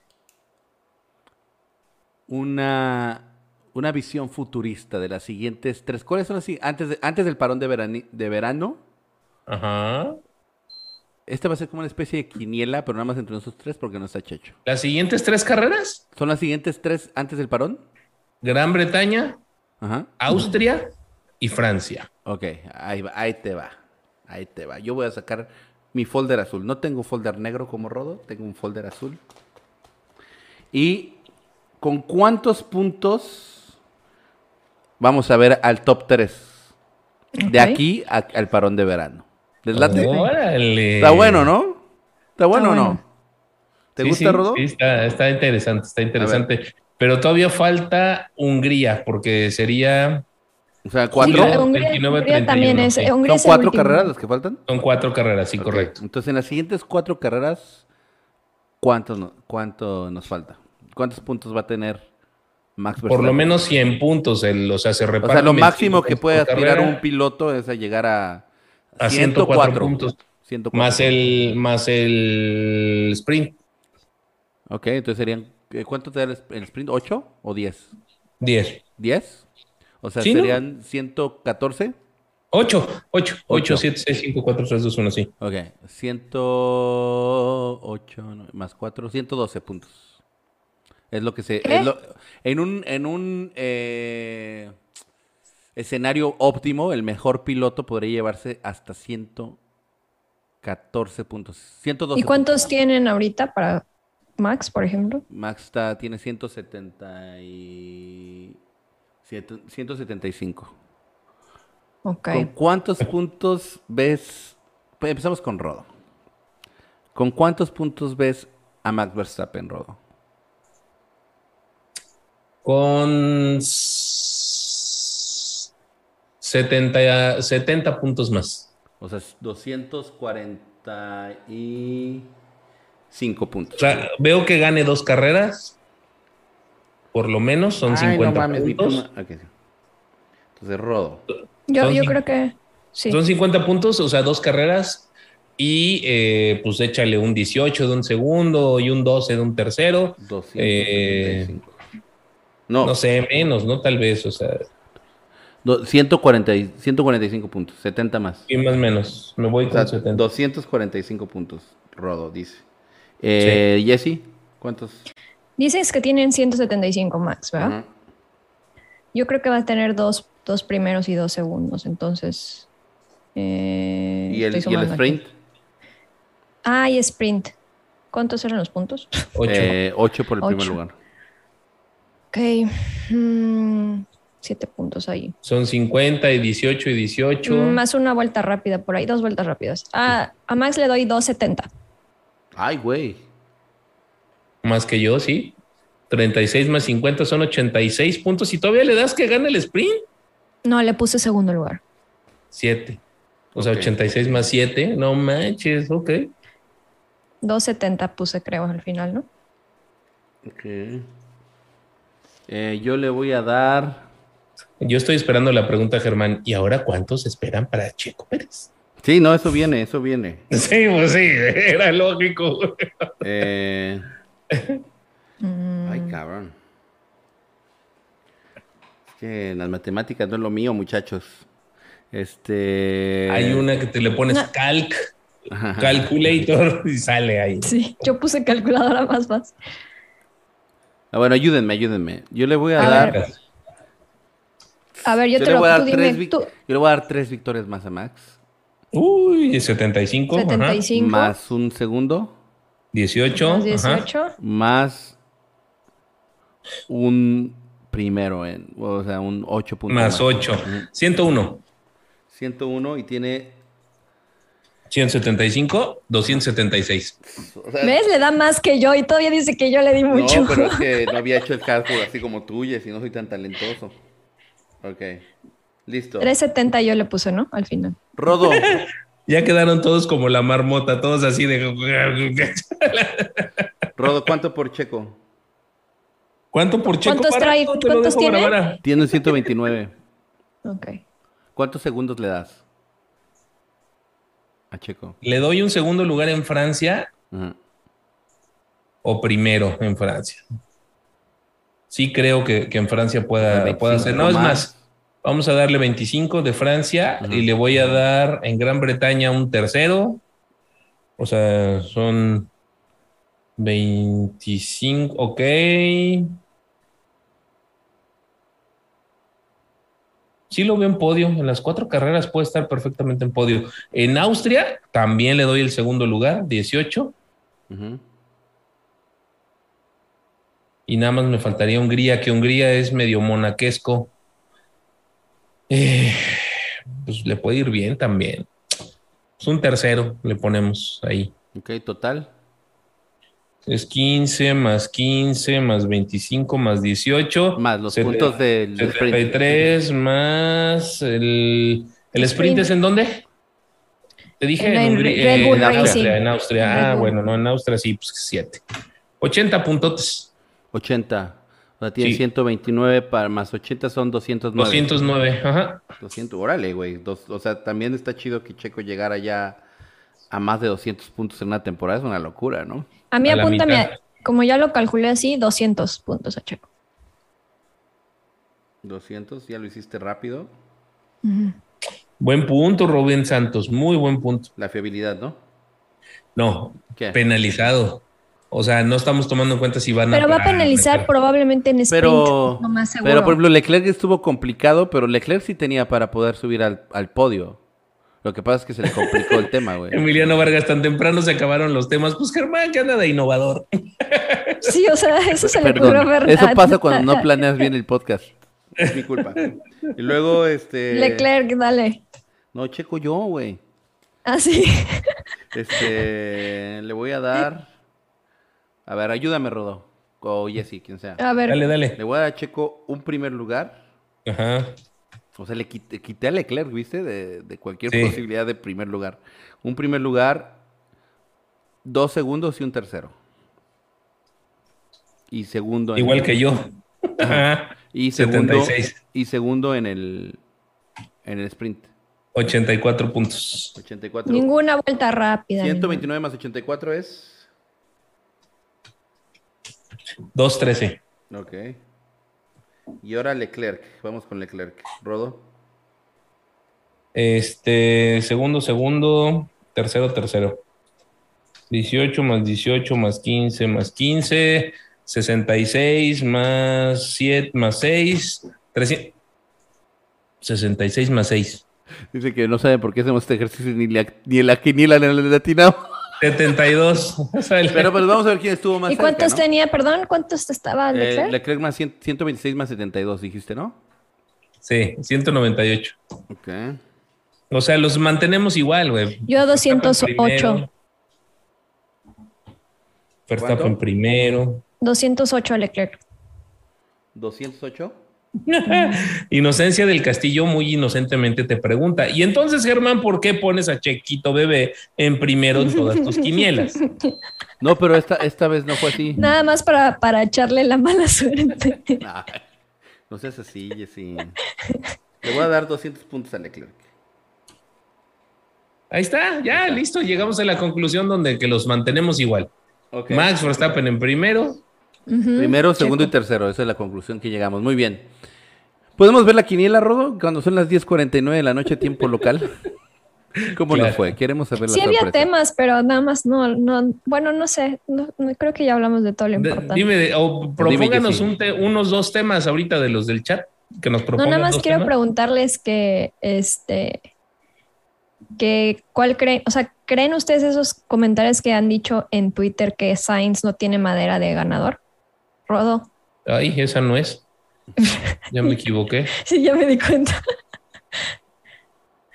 una, una visión futurista de las siguientes tres? ¿Cuáles son así? Antes, antes del parón de, de verano. Ajá. Este va a ser como una especie de quiniela, pero nada más entre nosotros tres porque no está Checho. ¿Las siguientes tres carreras? ¿Son las siguientes tres antes del parón? Gran Bretaña, Austria y Francia. Ok, ahí, va, ahí te va. Ahí te va. Yo voy a sacar mi folder azul. No tengo folder negro como Rodo, tengo un folder azul. ¿Y con cuántos puntos vamos a ver al top 3? De aquí al parón de verano. ¿Les Está bueno, ¿no? ¿Está bueno o no? ¿Te gusta, Rodo? Sí, está, está interesante, está interesante. Pero todavía falta Hungría, porque sería o sea, cuatro. Hungría, también es. ¿Son cuatro carreras las que faltan? Son cuatro carreras, sí, correcto. Entonces, en las siguientes cuatro carreras, ¿cuánto, ¿cuánto nos falta? ¿Cuántos puntos va a tener Max Verstappen? Por lo menos 100 puntos. El, o sea, se reparte. O sea, lo máximo que puede aspirar un piloto es a llegar a, a 104 puntos. 104. Más el, más el sprint. Ok, entonces serían. ¿Cuánto te da el sprint? ¿8 o 10? 10. ¿10? O sea, serían 114. 8, 8, 8, 7, 6, 5, 4, 3, 2, 1, sí. Ok, 108 más 4, 112 puntos. Es lo que se... Es lo, en un, en un eh, escenario óptimo, el mejor piloto podría llevarse hasta 114 puntos. 112 ¿Y cuántos puntos. tienen ahorita para Max, por ejemplo? Max está, tiene 170 y... 175. Ok. ¿Con cuántos puntos ves? Pues, empezamos con Rodo. ¿Con cuántos puntos ves a Max Verstappen, Rodo? Con 70, 70 puntos más. O sea, 245 puntos. O sea, veo que gane dos carreras. Por lo menos son Ay, 50 no mames, puntos. pluma- ok, sí. Entonces, Rodo. Yo, yo creo que sí. Son 50 puntos, o sea, dos carreras. Y eh, pues échale un 18 de un segundo y un 12 de un tercero. 275. no, No sé, menos, ¿no? Tal vez, o sea, do- 140 y- 145 puntos, 70 más. y más o menos. Me voy O con sea, 70. 245 puntos, Rodo, dice. Eh, Jesse, ¿cuántos? Dices que tienen 175 max, ¿verdad? Yo creo que va a tener dos, dos primeros y dos segundos, entonces. eh, ¿Y el, y el sumando aquí. sprint? Ah, y sprint. ¿Cuántos eran los puntos? 8. 8 por el primer Ocho. lugar. Ok. mm, siete puntos ahí. Son 50 y 18 y 18. Mm, Más una vuelta rápida por ahí, dos vueltas rápidas. Ah, a Max le doy 270. Ay, güey. Más que yo, sí. 36 más 50 son 86 puntos. Y todavía le das que gane el sprint. No, le puse segundo lugar. 7. O sea, Ok. 86 más 7. No manches, ok. 270 puse, creo, al final, ¿no? Ok. Eh, yo le voy a dar. Yo estoy esperando la pregunta, Germán. ¿Y ahora cuántos esperan para Checo Pérez? Sí, no, eso viene, eso viene. Sí, pues sí, era lógico. Eh, Mm, Ay, cabrón. Es que las matemáticas no es lo mío, muchachos. Este. Hay una que te le pones No. calc, calculator y sale ahí. Sí, yo puse calculadora más fácil. Ah, bueno, ayúdenme, ayúdenme. Yo le voy a, A dar. ver. A ver, yo, yo te le lo voy a dar tres vic- Yo le voy a dar tres victorias más a Max. Uy, 75, ajá. 75 Más un segundo. 18, más ajá. 18. Más un primero en. O sea, un 8 puntos. más 8. 101. 101 y tiene. 175, 276. o sea, ¿Ves? Le da más que yo y todavía dice que yo le di mucho. No, pero es que no había hecho el cálculo así como tú, y no soy tan talentoso. Ok. Listo. 370 yo le puse, ¿no? Al final. Rodo, Ya quedaron todos como la marmota, todos así de. Rodo, ¿cuánto por Checo? ¿Cuánto por Checo? ¿Cuántos Para, trae? ¿Cuántos tiene? Tiene 129. Ok. ¿Cuántos segundos le das? A Checo. ¿Le doy un segundo lugar en Francia o primero en Francia? Sí creo que, que en Francia pueda, 25 pueda ser. No, es más, vamos a darle 25 de Francia y le voy a dar en Gran Bretaña un tercero. O sea, son 25, ok. Sí lo veo en podio. En las cuatro carreras puede estar perfectamente en podio. En Austria también le doy el segundo lugar, 18. Ujú. Y nada más me faltaría Hungría, que Hungría es medio monaquesco. Eh, pues le puede ir bien también. Es un tercero, le ponemos ahí. Ok, total. Es 15 más 15 más 25 más 18. Más los puntos del sprint. 73 más el, el sprint. Es en dónde? Te dije En en, Hungría- eh, en. Austria, en Austria. Ah, bueno, no, en Austria sí, pues 7. 80 puntotes. 80. Sea, tiene Sí. 129 para más 80 son 209. 209, ajá. 200, órale, güey. Dos- O sea, también está chido que Checo llegara ya a más de 200 puntos en una temporada. Es una locura, ¿no? A mí A apúntame, a- como ya lo calculé así, 200 puntos a Checo. 200, ya lo hiciste rápido. Buen punto, Rubén Santos. Muy buen punto. La fiabilidad, ¿no? No, ¿Qué? penalizado. O sea, no estamos tomando en cuenta si van a. Pero va a penalizar meter. probablemente en sprint. Pero, lo más seguro. pero, por ejemplo, Leclerc estuvo complicado, pero Leclerc sí tenía para poder subir al, al podio. Lo que pasa es que se le complicó el tema, güey. Emiliano Vargas, tan temprano se acabaron los temas. Pues Germán, que anda de innovador. Sí, o sea, eso se le ocurrió Perdón, ver. eso pasa cuando no planeas bien el podcast. Es mi culpa. Y luego, este... Leclerc, dale. No, Checo yo, güey. Así. Este, le voy a dar. A ver, ayúdame, Rodo. O Jessy, quien sea. A ver, Dale, dale. Le voy a dar a Checo un primer lugar. Ajá. O sea, le quité, quité a Leclerc, ¿viste? De, de cualquier Sí. posibilidad de primer lugar. Un primer lugar, dos segundos y un tercero. Y segundo. en Igual el- que yo. Ajá. Y segundo, 76. y segundo en el, en el sprint. 84 puntos. 84. ninguna vuelta rápida. 129 más 84 es. 213. Ok. Y ahora Leclerc. Vamos con Leclerc. Rodo. Este, segundo, segundo, tercero, tercero. 18 más 18 más 15 más 15, 66 más 7 más 6, 300. 66 más 6. Dice que no sabe por qué hacemos este ejercicio ni, la, ni la quiniela ni el latino. 72. O sea, el- Pero pues vamos a ver quién estuvo más ¿Y cuántos cerca, ¿no? tenía, perdón? ¿Cuántos estaba Eh, Leclerc? Leclerc más 100 126 más 72, dijiste, ¿no? Sí, 198. Ok. O sea, los mantenemos igual, güey. Yo Verstappen 208. primero. Verstappen primero. 208 Leclerc. 208. Inocencia del Castillo muy inocentemente te pregunta. Y entonces, Germán, ¿por qué pones a Chequito Bebé en primero en todas tus quinielas? No, pero esta, esta vez no fue así. Nada más para, para echarle la mala suerte. Ay, no seas así, Jessy. Le voy a dar 200 puntos a Leclerc. Ahí está, ya, listo. Llegamos a la conclusión donde que los mantenemos igual. Max Verstappen en primero. Primero, segundo y tercero. Esa es la conclusión que llegamos. Muy bien. ¿Podemos ver la quiniela, Rodo? Cuando son las 10.49 de la noche, tiempo local. ¿Cómo Claro. nos fue? Queremos saber la Sí había temas, pero nada más no, no, bueno, no sé, no- no- creo que ya hablamos de todo lo De- importante. dime, de- o propónganos Jessy. un te- unos dos temas ahorita de los del chat que nos No, propongan. nada más quiero temas. preguntarles que, este, que, ¿cuál creen? O sea, ¿creen ustedes esos comentarios que han dicho en Twitter que Sainz no tiene madera de ganador? Rodo. Ay, esa no es. Ya me equivoqué. Sí, ya me di cuenta.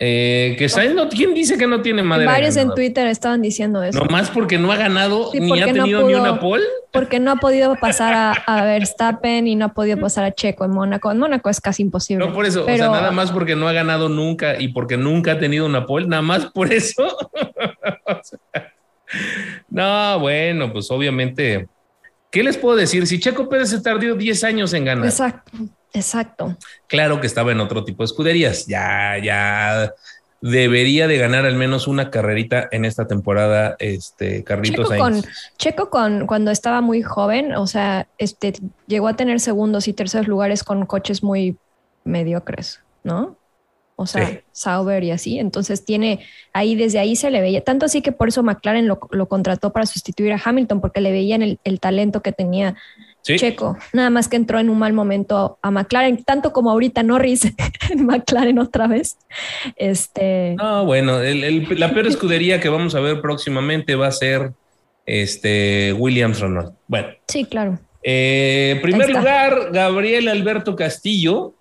Eh, que Sainz no, ¿quién dice que no tiene madera? de Varios en? Twitter estaban diciendo eso. Nomás porque no ha ganado Sí, ni ha no tenido ni pudo. una pole. Porque no ha podido pasar a, a Verstappen y no ha podido pasar a Checo en Mónaco. En Mónaco es casi imposible. No por eso, Pero- o sea, nada más porque no ha ganado nunca y porque nunca ha tenido una pole, nada más por eso. No, bueno, pues obviamente, ¿qué les puedo decir? Si Checo Pérez se tardó 10 años en ganar, Exacto, exacto. claro que estaba en otro tipo de escuderías, ya, ya debería de ganar al menos una carrerita en esta temporada, este, Carlitos Checo con. Checo con cuando estaba muy joven, o sea, este llegó a tener segundos y terceros lugares con coches muy mediocres, ¿no? O sea, Sí. Sauber y así. Entonces tiene ahí, desde ahí se le veía. Tanto así que por eso McLaren lo, lo contrató para sustituir a Hamilton, porque le veían el, el talento que tenía Sí, Checo. Nada más que entró en un mal momento a McLaren, tanto como ahorita Norris en McLaren otra vez. Este. No, bueno, el- el- la peor escudería que vamos a ver próximamente va a ser este Williams Renault. Bueno, Sí, claro. eh, en primer lugar, Gabriel Alberto Castillo.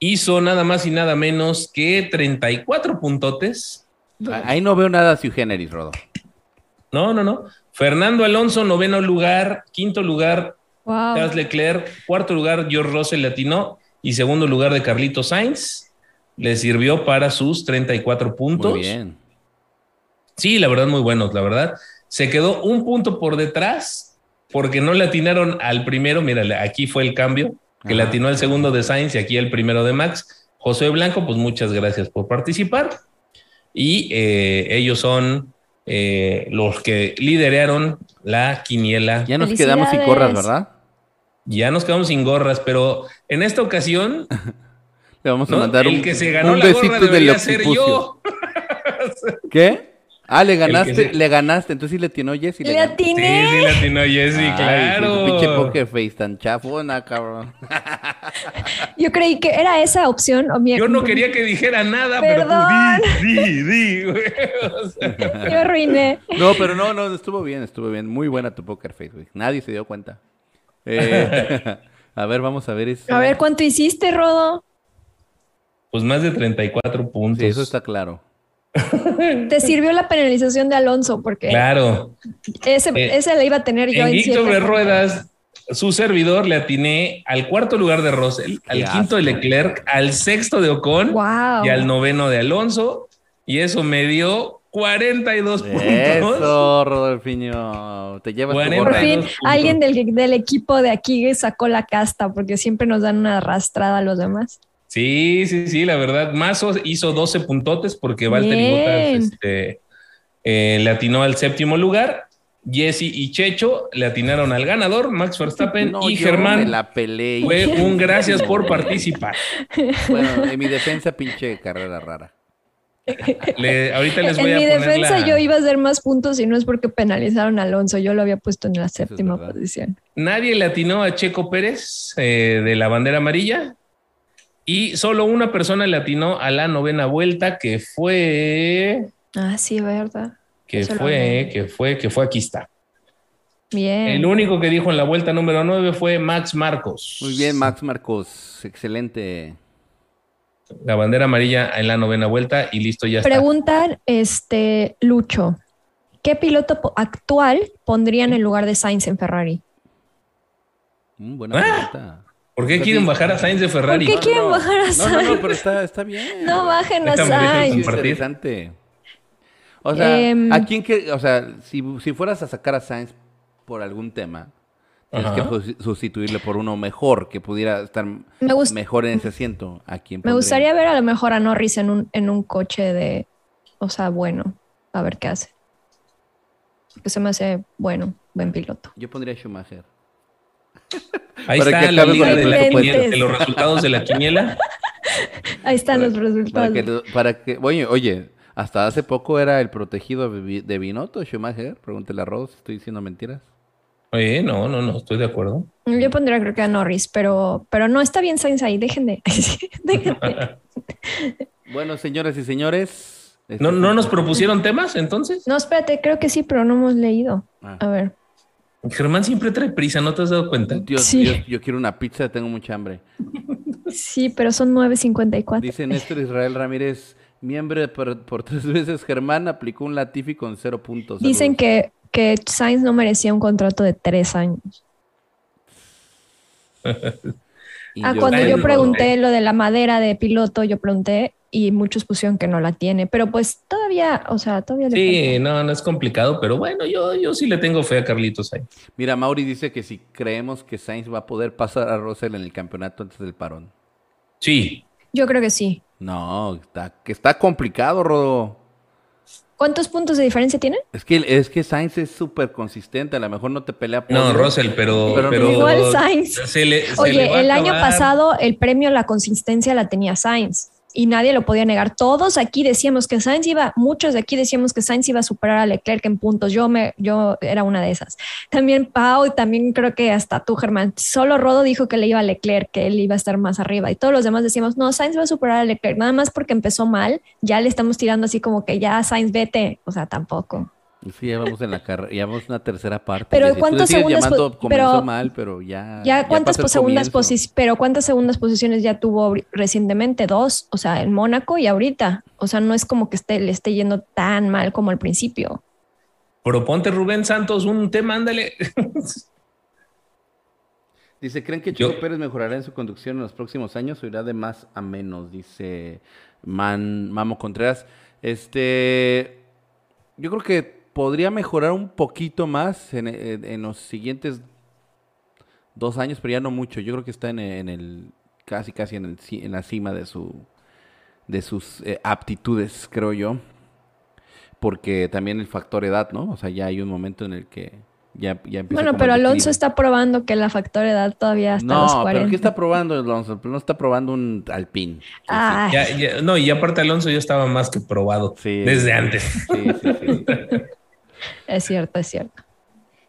Hizo nada más y nada menos que 34 puntotes. Ah, Ahí no veo nada sui generis, Rodo. No, no, no. Fernando Alonso, noveno lugar, quinto lugar, Wow. Charles Leclerc, cuarto lugar, George Russell latino y segundo lugar de Carlito Sainz. Le sirvió para sus 34 puntos. Muy bien. Sí, la verdad, muy buenos, la verdad. Se quedó un punto por detrás porque no le atinaron al primero. Mira, aquí fue el cambio, que le Ajá. atinó al segundo de Sainz y aquí el primero de Max. José Blanco, pues muchas gracias por participar. Y eh, ellos son eh, los que lideraron la quiniela. Ya nos quedamos sin corras, ¿verdad? Ya nos quedamos sin gorras, pero en esta ocasión, Le vamos a ¿no? mandar el un, que se ganó un la gorra debería ser yo. ¿Qué? Ah, le ganaste, se- le ganaste, entonces sí le atinó Jessy. Le. Sí, atiné. sí, la atinó Jessy, Ay, claro. sí, tu pinche poker face tan chafona, cabrón. Yo creí que era esa opción. o mi- Yo no quería que dijera nada, Perdón. pero tú di, di, di, güey. O sea, Yo arruiné. No, pero no, no, estuvo bien, estuvo bien. Muy buena tu poker face, güey. Nadie se dio cuenta. Eh, a ver, vamos a ver eso. A ver, ¿cuánto hiciste, Rodo? pues más de 34 puntos. Sí, eso está claro. Te sirvió la penalización de Alonso porque Claro. ese, Eh, ese le iba a tener yo En en sobre ruedas, su servidor le atiné al cuarto lugar de Russell, al quinto de. Leclerc, al sexto de Ocon Wow. y al noveno de Alonso. Y eso me dio 42 puntos. Eso, Rodolfiño. Te llevas tu Bueno, Por fin, puntos. alguien del, del equipo de aquí sacó la casta porque siempre nos dan una arrastrada a los demás. Sí, sí, sí, la verdad. Mazo hizo 12 puntotes porque Valtteri Bien. Bottas este, eh, le atinó al séptimo lugar. Jesse y Checho le atinaron al ganador, Max Verstappen No, y Germán. la peleé. Fue un gracias por participar. Bueno, en mi defensa, pinche carrera rara. Le- ahorita les voy en a mi poner defensa la- yo iba a hacer más puntos y no es porque penalizaron a Alonso, yo lo había puesto en la séptima posición. Nadie le atinó a Checo Pérez eh, de la bandera amarilla y solo una persona le atinó a la novena vuelta que fue Ah, sí, verdad. que Eso fue que fue que fue aquí está. Bien. El único que dijo en la vuelta número 9 fue Max Marcos. Muy bien, Max Marcos. Excelente. La bandera amarilla en la novena vuelta y listo ya está. Preguntan, este, Lucho, ¿qué piloto actual pondrían en lugar de Sainz en Ferrari? Mm, buena Ah. pregunta. ¿Por qué quieren bajar a Sainz de Ferrari? ¿Por qué quieren no. bajar a No, no, Sainz? no, pero está, está bien. No bajen a Sainz. Interesante. O sea, Em. ¿a quién que, o sea, si, si fueras a sacar a Sainz por algún tema, tienes que Ajá. sustituirle por uno mejor, que pudiera estar Me, mejor en ese asiento. ¿A quién me gustaría ver a lo mejor a Norris en un, en un coche de, o sea, bueno, a ver qué hace. Porque se me hace bueno, buen piloto. Yo pondría a Schumacher. Ahí Para que está la acabe liga con de, el la presupuesto. quiniela- de los resultados de la quiniela. Ahí están los resultados. Para que, lo- para que, oye, oye, hasta hace poco era el protegido de Binotto, Schumacher. Pregúntele a Ross, estoy diciendo mentiras. Oye, no, no, no, estoy de acuerdo. Yo pondría creo que a Norris, pero, pero no está bien Sainz ahí, dejen de. dejen de. Bueno, señoras y señores. este ¿No, fue- ¿No nos propusieron temas entonces? No, espérate, creo que sí, pero no hemos leído. Ah. A ver. Germán siempre trae prisa, ¿no te has dado cuenta? Dios, Sí. Dios, yo quiero una pizza, tengo mucha hambre. Sí, pero son 9.54. Dice Néstor Israel Ramírez, miembro por, por tres veces. Germán aplicó un Latifi con cero puntos. Dicen que, que Sainz no merecía un contrato de tres años. Ah, yo- cuando yo pregunté lo de la madera de piloto, yo pregunté y muchos pusieron que no la tiene, pero pues todavía, o sea, todavía le Sí, no, no es complicado, pero bueno, yo, yo sí le tengo fe a Carlitos ahí. Mira, Mauri dice que si creemos que Sainz va a poder pasar a Russell en el campeonato antes del parón. Sí, Yo creo que sí. No, está, que está complicado, Rodo. ¿Cuántos puntos de diferencia tiene? Es que, es que Sainz es súper consistente, a lo mejor no te pelea por... no, Russell, pero, Pero pero, Igual Sainz. se le- se le Oye, el año pasado el premio a la consistencia la tenía Sainz y nadie lo podía negar. Todos aquí decíamos que Sainz iba, muchos de aquí decíamos que Sainz iba a superar a Leclerc en puntos. Yo me, yo era una de esas. También Pau y también creo que hasta tú, Germán. Solo Rodo dijo que le iba a Leclerc, que él iba a estar más arriba y todos los demás decíamos, no, Sainz va a superar a Leclerc. Nada más porque empezó mal, ya le estamos tirando así como que ya Sainz vete. O sea, tampoco. Sí, ya vamos en la carrera, ya vamos en tercera parte. Pero ¿cuántas segundas llamando, pero- mal, pero ya... Ya cuántas segundas posiciones, pero cuántas segundas posiciones ya tuvo recientemente, dos, o sea, en Mónaco y ahorita. O sea, no es como que esté, le esté yendo tan mal como al principio. Proponte Rubén Santos un tema, ándale. Dice, ¿creen que Chico Yo- Pérez mejorará en su conducción en los próximos años o irá de más a menos? Dice Man, Mamo Contreras. Este, yo creo que podría mejorar un poquito más en, en- en los siguientes dos años, pero ya no mucho. Yo creo que está en, en el casi casi en, el, en la cima de su de sus eh, aptitudes, creo yo. Porque también el factor edad, ¿no? O sea, ya hay un momento en el que ya, ya empieza Bueno, pero Alonso está probando que la factor edad todavía los No, 40. pero ¿qué está probando Alonso? No está probando un Alpine. Sí, sí. Ay, Ya- ya- no, y aparte Alonso ya estaba más que probado Sí. desde antes. Sí, sí, sí. es cierto, es cierto.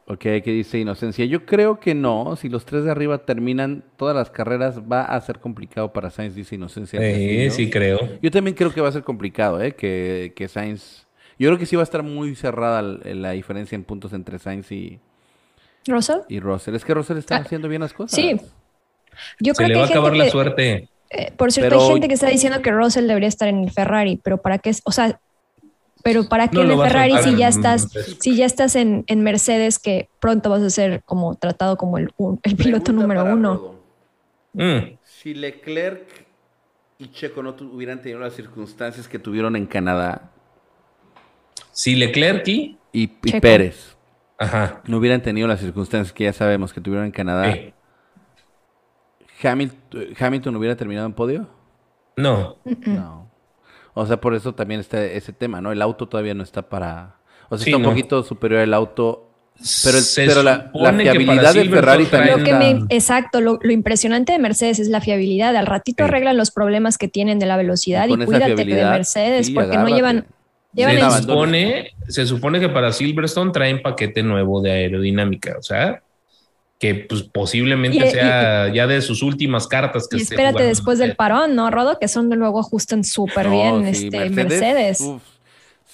Ok, ¿qué dice Inocencia? Yo creo que no. Si los tres de arriba terminan todas las carreras, va a ser complicado para Sainz, dice Inocencia. Sí, sí creo. Yo también creo que va a ser complicado, ¿eh? Que, que Sainz... Yo creo que sí va a estar muy cerrada la diferencia en puntos entre Sainz y, ¿Russell? y Russell. Es que Russell está Ah, haciendo bien las cosas. Sí. Yo Se creo le que va a acabar la que, suerte. eh, por cierto, Pero- hay gente que está diciendo que Russell debería estar en el Ferrari, pero para qué, es- o sea, Pero ¿para qué No Ferrari si ya estás, Mercedes. si ya estás en, en Mercedes, que pronto vas a ser como tratado como el, un- el piloto número uno? Mm, Si Leclerc y Checo no hubieran tenido las circunstancias que tuvieron en Canadá Si Leclerc y... y. Pérez Ajá. no hubieran tenido las circunstancias que ya sabemos que tuvieron en Canadá, eh, Hamilton, Hamilton hubiera terminado en podio? no. No. O sea, por eso también está ese tema, ¿no? El auto todavía no está para... O sea, Sí, está un no. poquito superior el auto, pero, el- pero la, fiabilidad del Ferrari también Lo que traen- me, exacto, lo, lo impresionante de Mercedes es la fiabilidad. Al ratito Sí. arreglan los problemas que tienen de la velocidad y esa cuídate de Mercedes sí, porque no agárrate. llevan, llevan se, supone, se supone que para Silverstone traen paquete nuevo de aerodinámica, o sea, que pues posiblemente Y- y- sea ya de sus últimas cartas que y espérate jugando después del Mercedes. parón, ¿no, Rodo? Que son de luego ajustan súper No, bien sí, este, Mercedes. uf,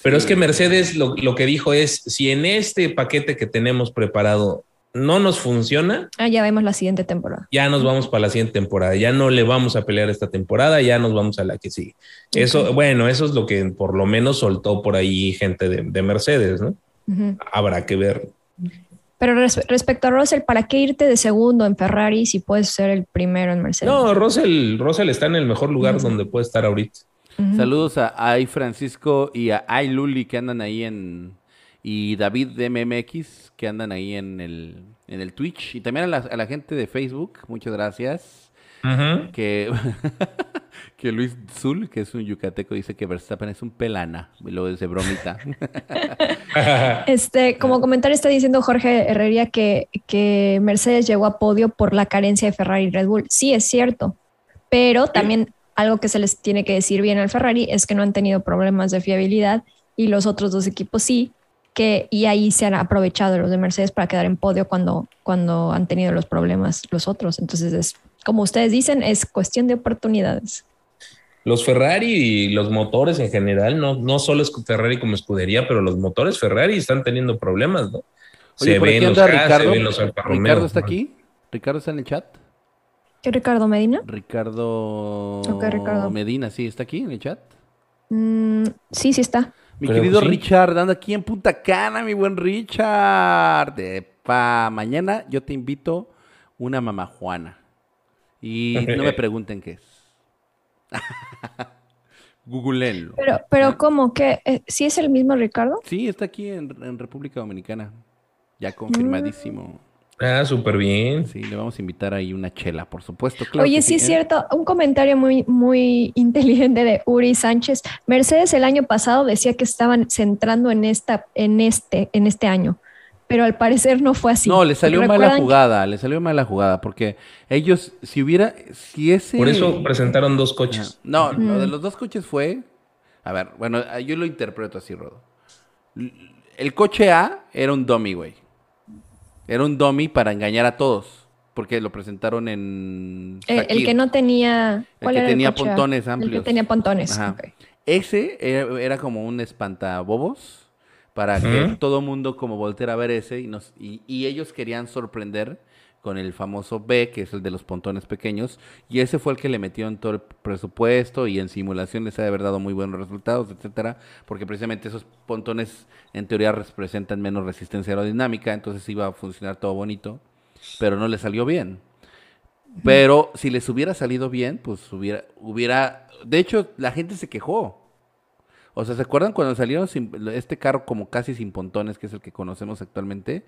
Pero sí. es que Mercedes lo, lo que dijo es, si en este paquete que tenemos preparado no nos funciona, Ah, ya vemos la siguiente temporada. ya nos vamos para la siguiente temporada, ya no le vamos a pelear esta temporada, ya nos vamos a la que sigue. Eso, bueno, eso es lo que por lo menos soltó por ahí gente de, de Mercedes, ¿no? Habrá que ver. Pero res- respecto a Russell, ¿para qué irte de segundo en Ferrari si puedes ser el primero en Mercedes? No, Russell, Russell está en el mejor lugar donde puede estar ahorita. Saludos a Ay Francisco y a Ay Luli que andan ahí en. Y David de MMX que andan ahí en el, en el Twitch. Y también a la, a la gente de Facebook. Muchas gracias. Ujú. Que, que Luis Zul, que es un yucateco, dice que Verstappen es un pelana. Y luego dice bromita. Este, como comentario está diciendo Jorge Herrería que, que Mercedes llegó a podio por la carencia de Ferrari y Red Bull. Sí, es cierto, pero también algo que se les tiene que decir bien al Ferrari es que no han tenido problemas de fiabilidad y los otros dos equipos sí, que y ahí se han aprovechado los de Mercedes para quedar en podio cuando, cuando han tenido los problemas los otros. Entonces, es, como ustedes dicen, es cuestión de oportunidades. Los Ferrari y los motores en general, no, no solo es Ferrari como escudería, pero los motores Ferrari están teniendo problemas, ¿no? Oye, se ven los Haas, Ricardo. se ven los Alfa Romeo. Ricardo está aquí. Ricardo está en el chat. ¿Qué Ricardo Medina? Ricardo, Ok, Ricardo. Medina, sí, está aquí en el chat. Mm, sí, sí está. Mi querido sí. Richard, anda aquí en Punta Cana, mi buen Richard. Pa mañana yo te invito una mamajuana. Y no me pregunten qué es. Googleenlo. Pero, pero ¿cómo? ¿Qué? Eh, ¿Sí es el mismo Ricardo? Sí, está aquí en, en República Dominicana. Ya confirmadísimo. Ah, súper bien. Sí, le vamos a invitar ahí una chela, por supuesto. claro Oye, sí es ¿eh? cierto, un comentario muy, muy inteligente de Uri Sánchez. Mercedes el año pasado decía que estaban centrando en esta, en este, en este año, pero al parecer no fue así. No, le salió mala ¿Recuerdan que- jugada, le salió mala jugada, porque ellos, si hubiera, si ese... Por eso presentaron dos coches. No, lo Mm. de los dos coches fue. A ver, bueno, yo lo interpreto así, Rodo. El coche A era un dummy, güey. Era un dummy para engañar a todos. Porque lo presentaron en. Eh, el que no tenía. ¿cuál que era tenía coche? pontones El amplios. que tenía pontones. Ajá. ok. Ese era, era como un espantabobos. Para que todo mundo como volteara a ver ese. Y, nos, y, y ellos querían sorprender con el famoso B, que es el de los pontones pequeños. Y ese fue el que le metieron todo el presupuesto y en simulación les ha de haber dado muy buenos resultados, etcétera. Porque precisamente esos pontones en teoría representan menos resistencia aerodinámica, entonces iba a funcionar todo bonito, pero no le salió bien. Pero si les hubiera salido bien, pues hubiera, hubiera, de hecho, la gente se quejó. O sea, ¿se acuerdan cuando salieron sin- este carro como casi sin pontones, que es el que conocemos actualmente?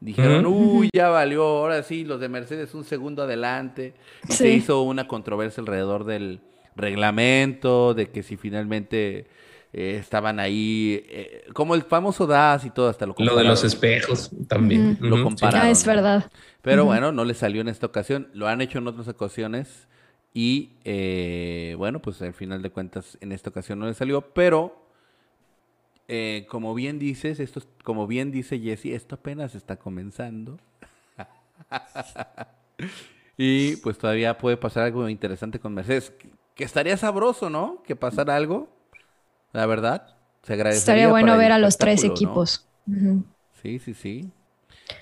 Dijeron, uy, ya valió, ahora sí, los de Mercedes un segundo adelante. Y Se hizo una controversia alrededor del reglamento, de que si finalmente eh, estaban ahí, eh, como el famoso DAS y todo, hasta lo Lo de los espejos también. Lo Ujú, compararon. Ah, es verdad. Pero bueno, no le salió en esta ocasión. Lo han hecho en otras ocasiones. Y eh, bueno, pues al final de cuentas en esta ocasión no le salió. Pero eh, como bien dices, esto, es- como bien dice Jesse, esto apenas está comenzando. y pues todavía puede pasar algo interesante con Mercedes. Que, que estaría sabroso, ¿no? Que pasara algo. La verdad. Se agradecería Estaría bueno ver a los tres equipos. Sí, sí, sí.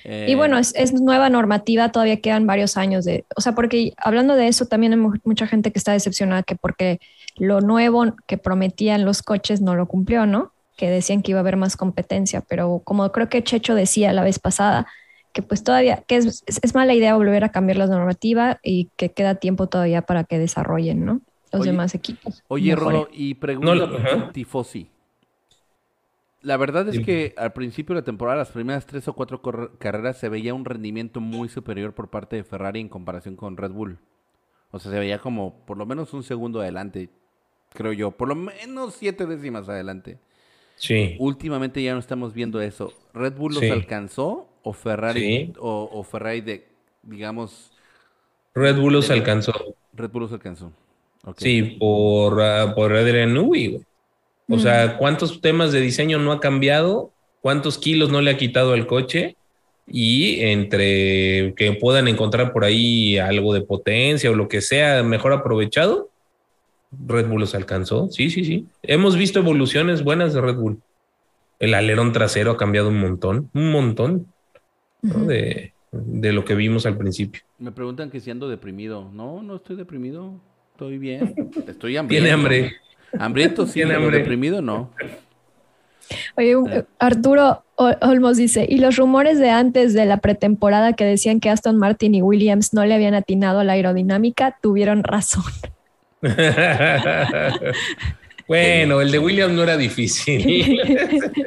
Y Eh, bueno, es, es nueva normativa, todavía quedan varios años de, o sea, porque hablando de eso, también hay mu- mucha gente que está decepcionada que porque lo nuevo que prometían los coches no lo cumplió, ¿no? que decían que iba a haber más competencia, pero como creo que Checho decía la vez pasada, que pues todavía, que es, es mala idea volver a cambiar la normativa y que queda tiempo todavía para que desarrollen, ¿no? Los Oye, demás equipos. Oye. Rodo, y pregunta No. Tifosi. La verdad es que al principio de la temporada, las primeras tres o cuatro carreras, se veía un rendimiento muy superior por parte de Ferrari en comparación con Red Bull. O sea, se veía como por lo menos un segundo adelante, creo yo. Por lo menos siete décimas adelante. Sí. Últimamente ya no estamos viendo eso. ¿Red Bull los alcanzó o Ferrari, Sí. o, o Ferrari de, digamos, Red Bull los alcanzó. Red Bull los alcanzó? Sí, por, ah, por Adrian Newey, güey. O sea, ¿cuántos temas de diseño no ha cambiado? ¿Cuántos kilos no le ha quitado al coche? Y entre que puedan encontrar por ahí algo de potencia o lo que sea mejor aprovechado, Red Bull los alcanzó. Sí, sí, sí. Hemos visto evoluciones buenas de Red Bull. El alerón trasero ha cambiado un montón, un montón ¿no? De lo que vimos al principio. Me preguntan que si ando deprimido. No, no estoy deprimido. Estoy bien. Estoy hambriento. Tiene hambre. Hambriento sí, pero hambre. deprimido no. Oye, un- Arturo Ol- Olmos dice, y los rumores de antes de la pretemporada que decían que Aston Martin y Williams no le habían atinado a la aerodinámica, tuvieron razón. bueno, el de Williams no era difícil.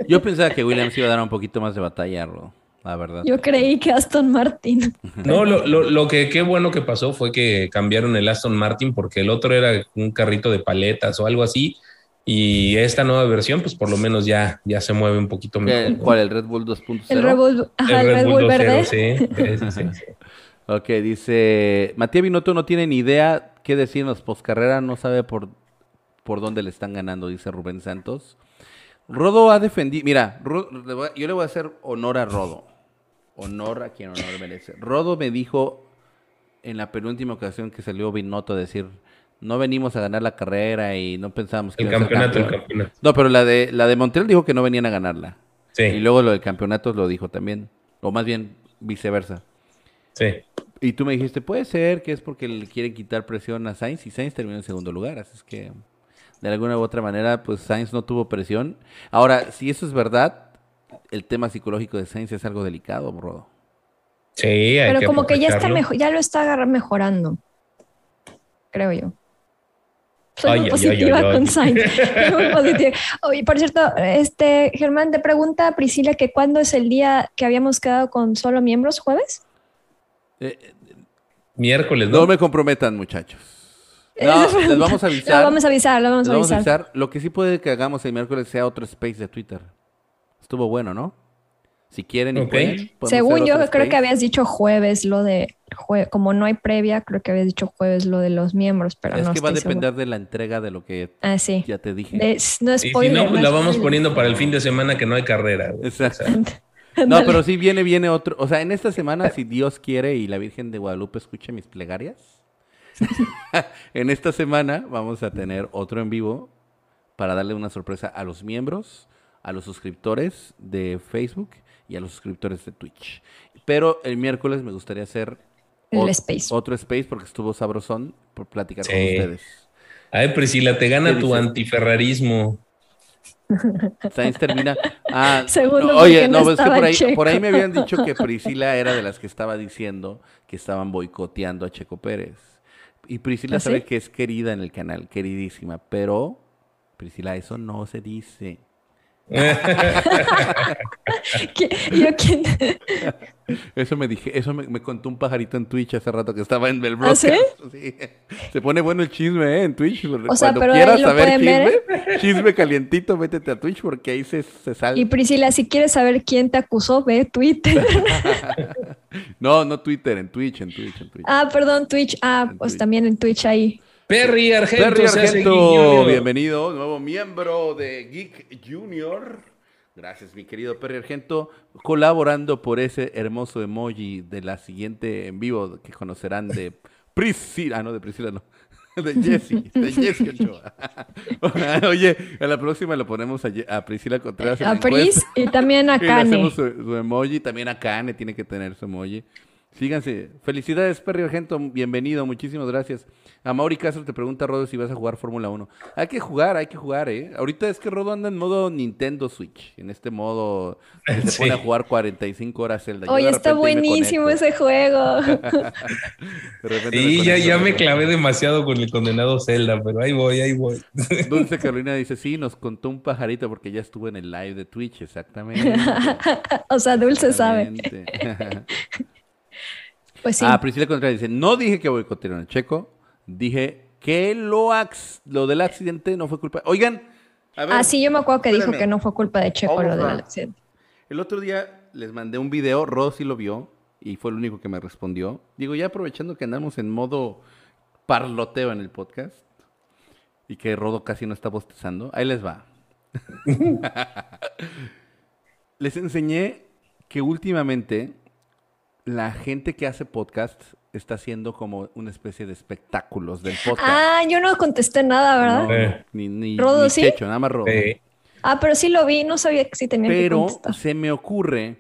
Yo pensaba que Williams iba a dar un poquito más de batalla, Ro, la verdad. Yo creí que Aston Martin. No, lo, lo, lo que qué bueno que pasó fue que cambiaron el Aston Martin porque el otro era un carrito de paletas o algo así. Y esta nueva versión, pues por lo menos ya, ya se mueve un poquito ¿Qué- mejor. ¿Cuál? ¿El Red Bull 2.0? El Red Bull, ajá, El el Red Bull 2.0, verde. sí, sí, sí, sí. Ok, dice, Matías Binotto no tiene ni idea qué decir en los postcarrera, no sabe por, por dónde le están ganando, dice Rubén Santos. Rodo ha defendido, mira, yo le voy a hacer honor a Rodo, honor a quien honor merece. Rodo me dijo en la penúltima ocasión que salió Binotto a decir, no venimos a ganar la carrera y no pensábamos que El campeonato, el campeón". campeonato. No, pero la de, la de Montreal dijo que no venían a ganarla. Sí, Y luego lo del campeonato lo dijo también, o más bien viceversa. sí. Y tú me dijiste, puede ser que es porque le quieren quitar presión a Sainz y Sainz terminó en segundo lugar. Así es que, de alguna u otra manera, pues Sainz no tuvo presión. Ahora, si eso es verdad, el tema psicológico de Sainz es algo delicado, Rodo. Sí, hay Pero como que ya está mejor, ya lo está mejorando. Creo yo. Soy Ay, muy ay, positiva ay, con. Sainz. Muy positiva. Oye, por cierto, este Germán te pregunta Priscila que cuándo es el día que habíamos quedado con solo miembros, jueves. Eh, Miércoles, ¿no? no me comprometan, muchachos. No, les vamos a avisar. Lo vamos a avisar, lo vamos Les a vamos a avisar. Lo que sí puede que hagamos el miércoles sea otro space de Twitter. Estuvo bueno, ¿no? Si quieren y pueden. Según yo, creo que habías dicho jueves lo de, jue- como no hay previa, creo que habías dicho jueves lo de los miembros, pero Es no que va a depender de la entrega de lo que Ah, sí. ya te dije. De- no Y si spoiler, no, pues la es vamos spoiler. poniendo para el fin de semana que no hay carrera. güey. Exacto. No, pero sí viene, viene otro. O sea, en esta semana, si Dios quiere y la Virgen de Guadalupe escuche mis plegarias, en esta semana vamos a tener otro en vivo para darle una sorpresa a los miembros, a los suscriptores de Facebook y a los suscriptores de Twitch. Pero el miércoles me gustaría hacer El ot- space. otro space porque estuvo sabrosón por platicar con ustedes. Ay, Priscila, te gana ¿Qué tu dice? antiferrarismo. Sainz termina. Ah, Segundo, no, oye, no, no pues es que por ahí, Checo. por ahí me habían dicho que Priscila era de las que estaba diciendo que estaban boicoteando a Checo Pérez. Y Priscila ¿Ah, sabe sí? que es querida en el canal, queridísima, pero Priscila, eso no se dice. ¿Qui- ¿Yo quién? Eso me dije, eso me, me contó un pajarito en Twitch hace rato que estaba en el ¿Ah, broadcast. sí? Sí. Se pone bueno el chisme ¿eh? en Twitch. O sea, Cuando pero quieras ahí lo saber chisme, ver, chisme calientito, métete a Twitch porque ahí se, se sale. Y Priscila, si quieres saber quién te acusó, ve Twitter. No, no Twitter, en Twitch, en Twitch, en Twitch. ah, perdón, Twitch. Ah, En pues Twitch. también en Twitch ahí. Perry Argento, Perry bienvenido, nuevo miembro de Geek Junior. Gracias, mi querido Perry Argento, colaborando por ese hermoso emoji de la siguiente en vivo que conocerán de Priscila, ah, no, de Priscila, no, de Jessie, de Jessie Ochoa. Oye, a la próxima lo ponemos a, Ye- a Priscila Contreras. A Pris y también a Kane. hacemos su, su emoji, también a Kane tiene que tener su emoji. Síganse. Felicidades, Perry Argento, bienvenido, muchísimas gracias. A Mauri Castro te pregunta, Rodo, si vas a jugar Fórmula 1. Hay que jugar, hay que jugar, ¿eh? Ahorita es que Rodo anda en modo Nintendo Switch. En este modo que se Sí. pone a jugar 45 horas Zelda. Oye, está buenísimo ese juego. Y ya, ya me clavé demasiado con el condenado Zelda, pero ahí voy, ahí voy. Dulce Carolina dice, sí, nos contó un pajarito porque ya estuvo en el live de Twitch, exactamente. o sea, Dulce sabe. Exactamente. Pues sí. Ah, Priscila Contreras dice, no dije que boicotearon a Checo, dije que lo, ax- lo del accidente no fue culpa. Oigan, a ver, Ah, sí, yo me acuerdo que dijo que no fue culpa de Checo Vamos lo del a- accidente. el otro día les mandé un video, Rosy lo vio y fue el único que me respondió. Digo, ya aprovechando que andamos en modo parloteo en el podcast y que Rodo casi no está bostezando, ahí les va. les enseñé que últimamente la gente que hace podcast está haciendo como una especie de espectáculos del podcast. Ah, yo no contesté nada, ¿verdad? No, Eh. ni, ni, ¿Rodo ni sí? Checho, nada más Rodo. Sí. Ah, pero sí lo vi, no sabía que sí tenía que Pero contestar. se me ocurre,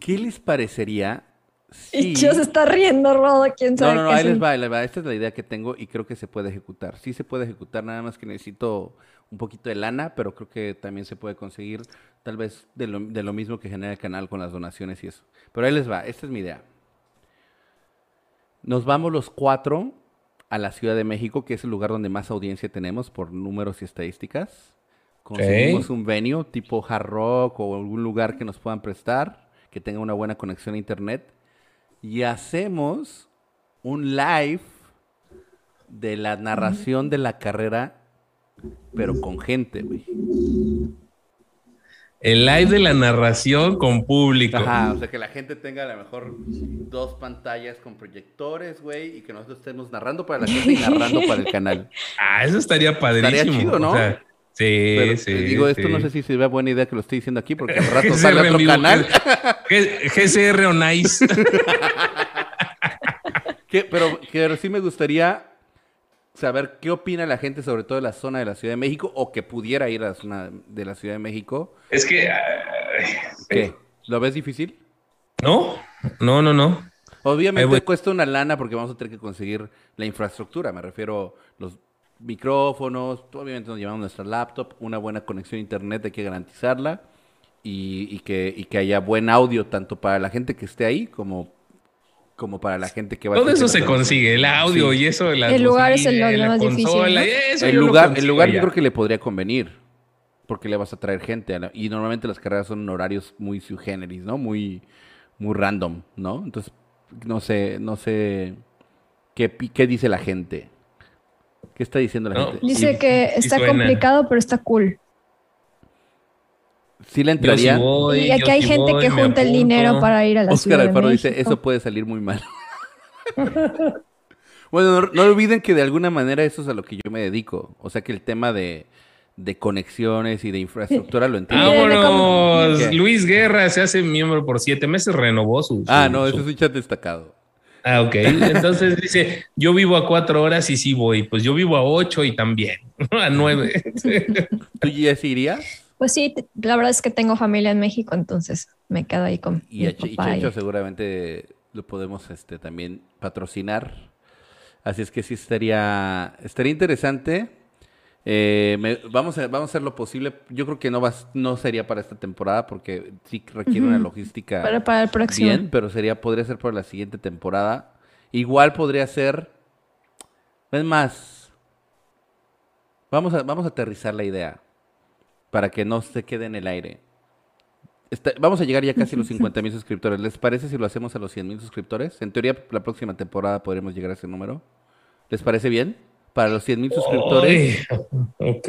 ¿qué les parecería si... Y Chio se está riendo, Rodo, quién No, sabe no, no, qué ahí es les va, ahí les va. Esta es la idea que tengo y creo que se puede ejecutar. Sí se puede ejecutar, nada más que necesito un poquito de lana, pero creo que también se puede conseguir tal vez de lo, de lo mismo que genera el canal con las donaciones y eso. Pero ahí les va, esta es mi idea. Nos vamos los cuatro a la Ciudad de México, que es el lugar donde más audiencia tenemos por números y estadísticas. Conseguimos un venue tipo Hard Rock o algún lugar que nos puedan prestar, que tenga una buena conexión a internet. Y hacemos un live de la narración de la carrera, pero con gente, güey. El live de la narración con público. Ajá, o sea, que la gente tenga a lo mejor dos pantallas con proyectores, güey, y que nosotros estemos narrando para la gente y narrando para el canal. Ah, eso estaría padrísimo. Estaría chido, ¿no? O sea, sí, Pero, sí. eh, digo, esto sí. no sé si sería buena idea que lo estoy diciendo aquí, porque al rato sale otro vivo, canal. GCR on Ice. Que- pero, pero sí me gustaría saber qué opina la gente, sobre todo de la zona de la Ciudad de México, o que pudiera ir a la zona de la Ciudad de México. es que. ¿Qué? ¿Lo ves difícil? No, no, no, no. Obviamente voy. cuesta una lana porque vamos a tener que conseguir la infraestructura. Me refiero los micrófonos, obviamente nos llevamos nuestra laptop, una buena conexión a internet, hay que garantizarla y, y que, y que haya buen audio tanto para la gente que esté ahí como, como para la gente que va a Todo eso se consigue, el audio Sí. y eso El lugar es el- lo la más difícil, El lugar, el lugar yo creo que le podría convenir, porque le vas a traer gente. a la- y normalmente las carreras son horarios muy sui generis, ¿no? Muy, muy random, ¿no? Entonces, no sé, no sé qué, qué dice la gente. ¿Qué está diciendo la No, gente? Dice Sí, que está complicado, pero está cool. ¿Sí le Yo sí entraría? voy, y yo aquí hay sí gente voy, que junta el dinero para ir a la Oscar Ciudad de Alfaro dice, eso puede salir muy mal. bueno, no, no olviden que de alguna manera eso es a lo que yo me dedico. O sea que el tema de, de conexiones y de infraestructura lo entiendo. Vámonos. ¿Qué? Luis Guerra se hace miembro por siete meses, renovó su. Ah, su- no, su- eso es un chat destacado. Ah, ok. Entonces dice: Yo vivo a cuatro horas y sí voy. Pues yo vivo a ocho y también. A nueve. ¿Tú ya irías? Pues sí, la verdad es que tengo familia en México, entonces me quedo ahí con Y, mi a y Checho seguramente lo podemos este, también patrocinar. Así es que sí estaría, estaría interesante. Eh, me- vamos, a, vamos a hacer lo posible. Yo creo que no, va, no sería para esta temporada porque sí requiere una logística Para, para el próximo. bien, pero sería, podría ser para la siguiente temporada. Igual podría ser. Es más, vamos a, vamos a aterrizar la idea para que no se quede en el aire. Está- vamos a llegar ya casi a los 50 mil suscriptores. ¿Les parece si lo hacemos a los 100 mil suscriptores? En teoría, la próxima temporada podremos llegar a ese número. ¿Les parece bien? Para los 100 mil suscriptores. Ok.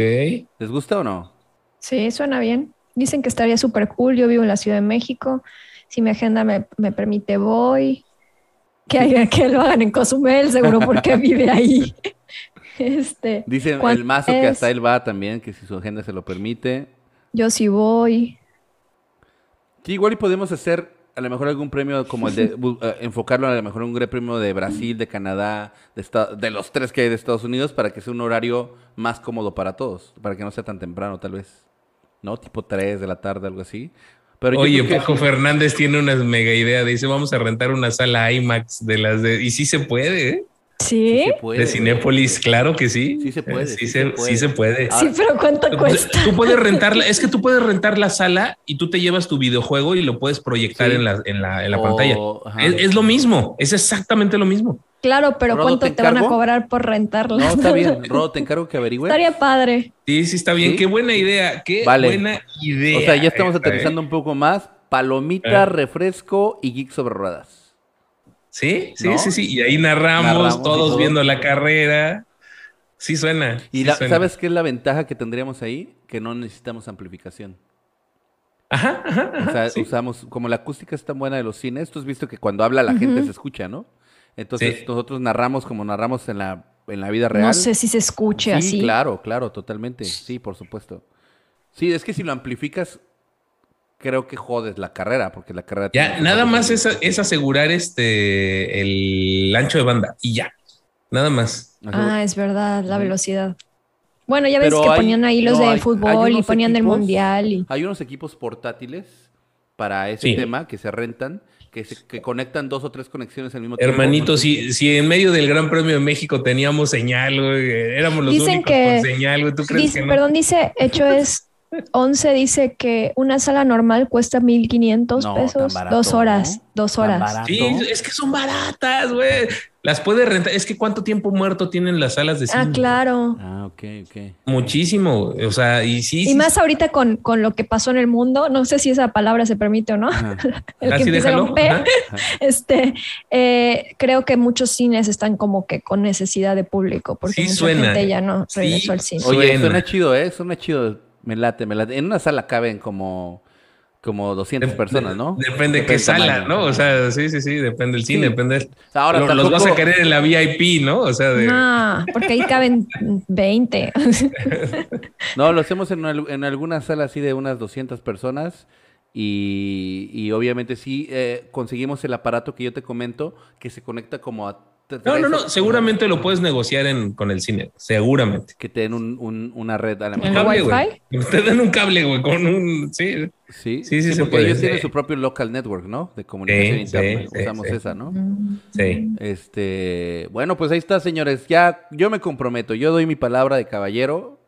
¿Les gusta o no? Sí, suena bien. Dicen que estaría súper cool. Yo vivo en la Ciudad de México. Si mi agenda me, me permite, voy. Que, haya- que lo hagan en Cozumel, seguro porque vive ahí. Este, Dice ¿cuál el mazo que hasta él va también, que si su agenda se lo permite. Yo sí voy. Sí, igual y podemos hacer a lo mejor algún premio como el de eh, enfocarlo a lo mejor un gran premio de Brasil, de Canadá, de, esta- de los tres que hay de Estados Unidos para que sea un horario más cómodo para todos, para que no sea tan temprano tal vez, ¿no? Tipo 3 de la tarde, algo así, Oye, Paco Fernández tiene una mega idea. Dice, vamos a rentar una sala IMAX de las de... Y sí se puede, ¿eh? ¿Sí? de Cinépolis, claro que sí. Sí se puede. Sí, se, puede. Sí, se puede. sí pero ¿cuánto cuesta? Tú puedes rentarla, es que tú puedes rentar la sala y tú te llevas tu videojuego y lo puedes proyectar en la, en la, en la pantalla. Es, lo mismo, es exactamente lo mismo. Claro, pero ¿cuánto te, van a cobrar por rentarla? No, está bien. Rodo, te encargo que averigües. Estaría padre. Sí, sí, está bien. Qué buena idea. Qué buena idea. O sea, ya estamos aterrizando un poco más. Palomita, eh. refresco y geek sobre ruedas. Sí, sí, sí, sí. Y ahí narramos, todos viendo la carrera. Sí suena. ¿Y sabes qué es la ventaja que tendríamos ahí? Que no necesitamos amplificación. Ajá, ajá, o sea, usamos, como la acústica es tan buena de los cines, tú has visto que cuando habla la gente se escucha, ¿no? Entonces nosotros narramos como narramos en la, en la vida real. No sé si se escuche así. Sí, claro, claro, totalmente. Sí, por supuesto. Sí, es que si lo amplificas, creo que jodes la carrera, porque la carrera... Ya, nada más es, es, asegurar este el ancho de banda y ya, nada más. Ah, es verdad, la velocidad. Bueno, ya ves que ponían ahí los de fútbol y ponían del mundial. Y... Hay unos equipos portátiles para ese tema que se rentan, que, se, que conectan dos o tres conexiones al mismo tiempo. Hermanito, si, si en medio del Gran Premio de México teníamos señal, éramos los únicos con señal, ¿tú crees que no? Perdón, dice, hecho es 11 dice que una sala normal cuesta 1500 pesos. dos horas, dos horas. Sí, es que son baratas, güey. Las puede rentar. Es que cuánto tiempo muerto tienen las salas de ah, cine. Ah, claro. Ah, ok, ok. Muchísimo. O sea, y sí. Y más ahorita con, con, lo que pasó en el mundo. No sé si esa palabra se permite o no. el que déjalo. Este, eh, creo que muchos cines están como que con necesidad de público porque mucha suena. gente ya no regresó al cine. Oye, suena chido, ¿eh? Suena chido me late, me late. En una sala caben como, como 200 personas, ¿no? Depende, de qué sala, ¿no? O sea, sí, sí, sí, depende del cine, depende. Ahora los vas a querer en la VIP, ¿no? O sea, de... No, porque ahí caben 20. no, lo hacemos en, en alguna sala así de unas 200 personas. Y, y obviamente sí eh, conseguimos el aparato que yo te comento que se conecta como a no, no, no, seguramente lo puedes negociar en, con el cine, seguramente. Que te den un, una red a la ¿Un cable, güey. Te den un cable, güey, con un... Sí, sí, sí, sí, porque ellos tienen su propio local network, ¿no? De comunicación interna. Usamos esa, ¿no? Sí. Este, bueno, pues ahí está, señores. Ya, yo me comprometo, yo doy mi palabra de caballero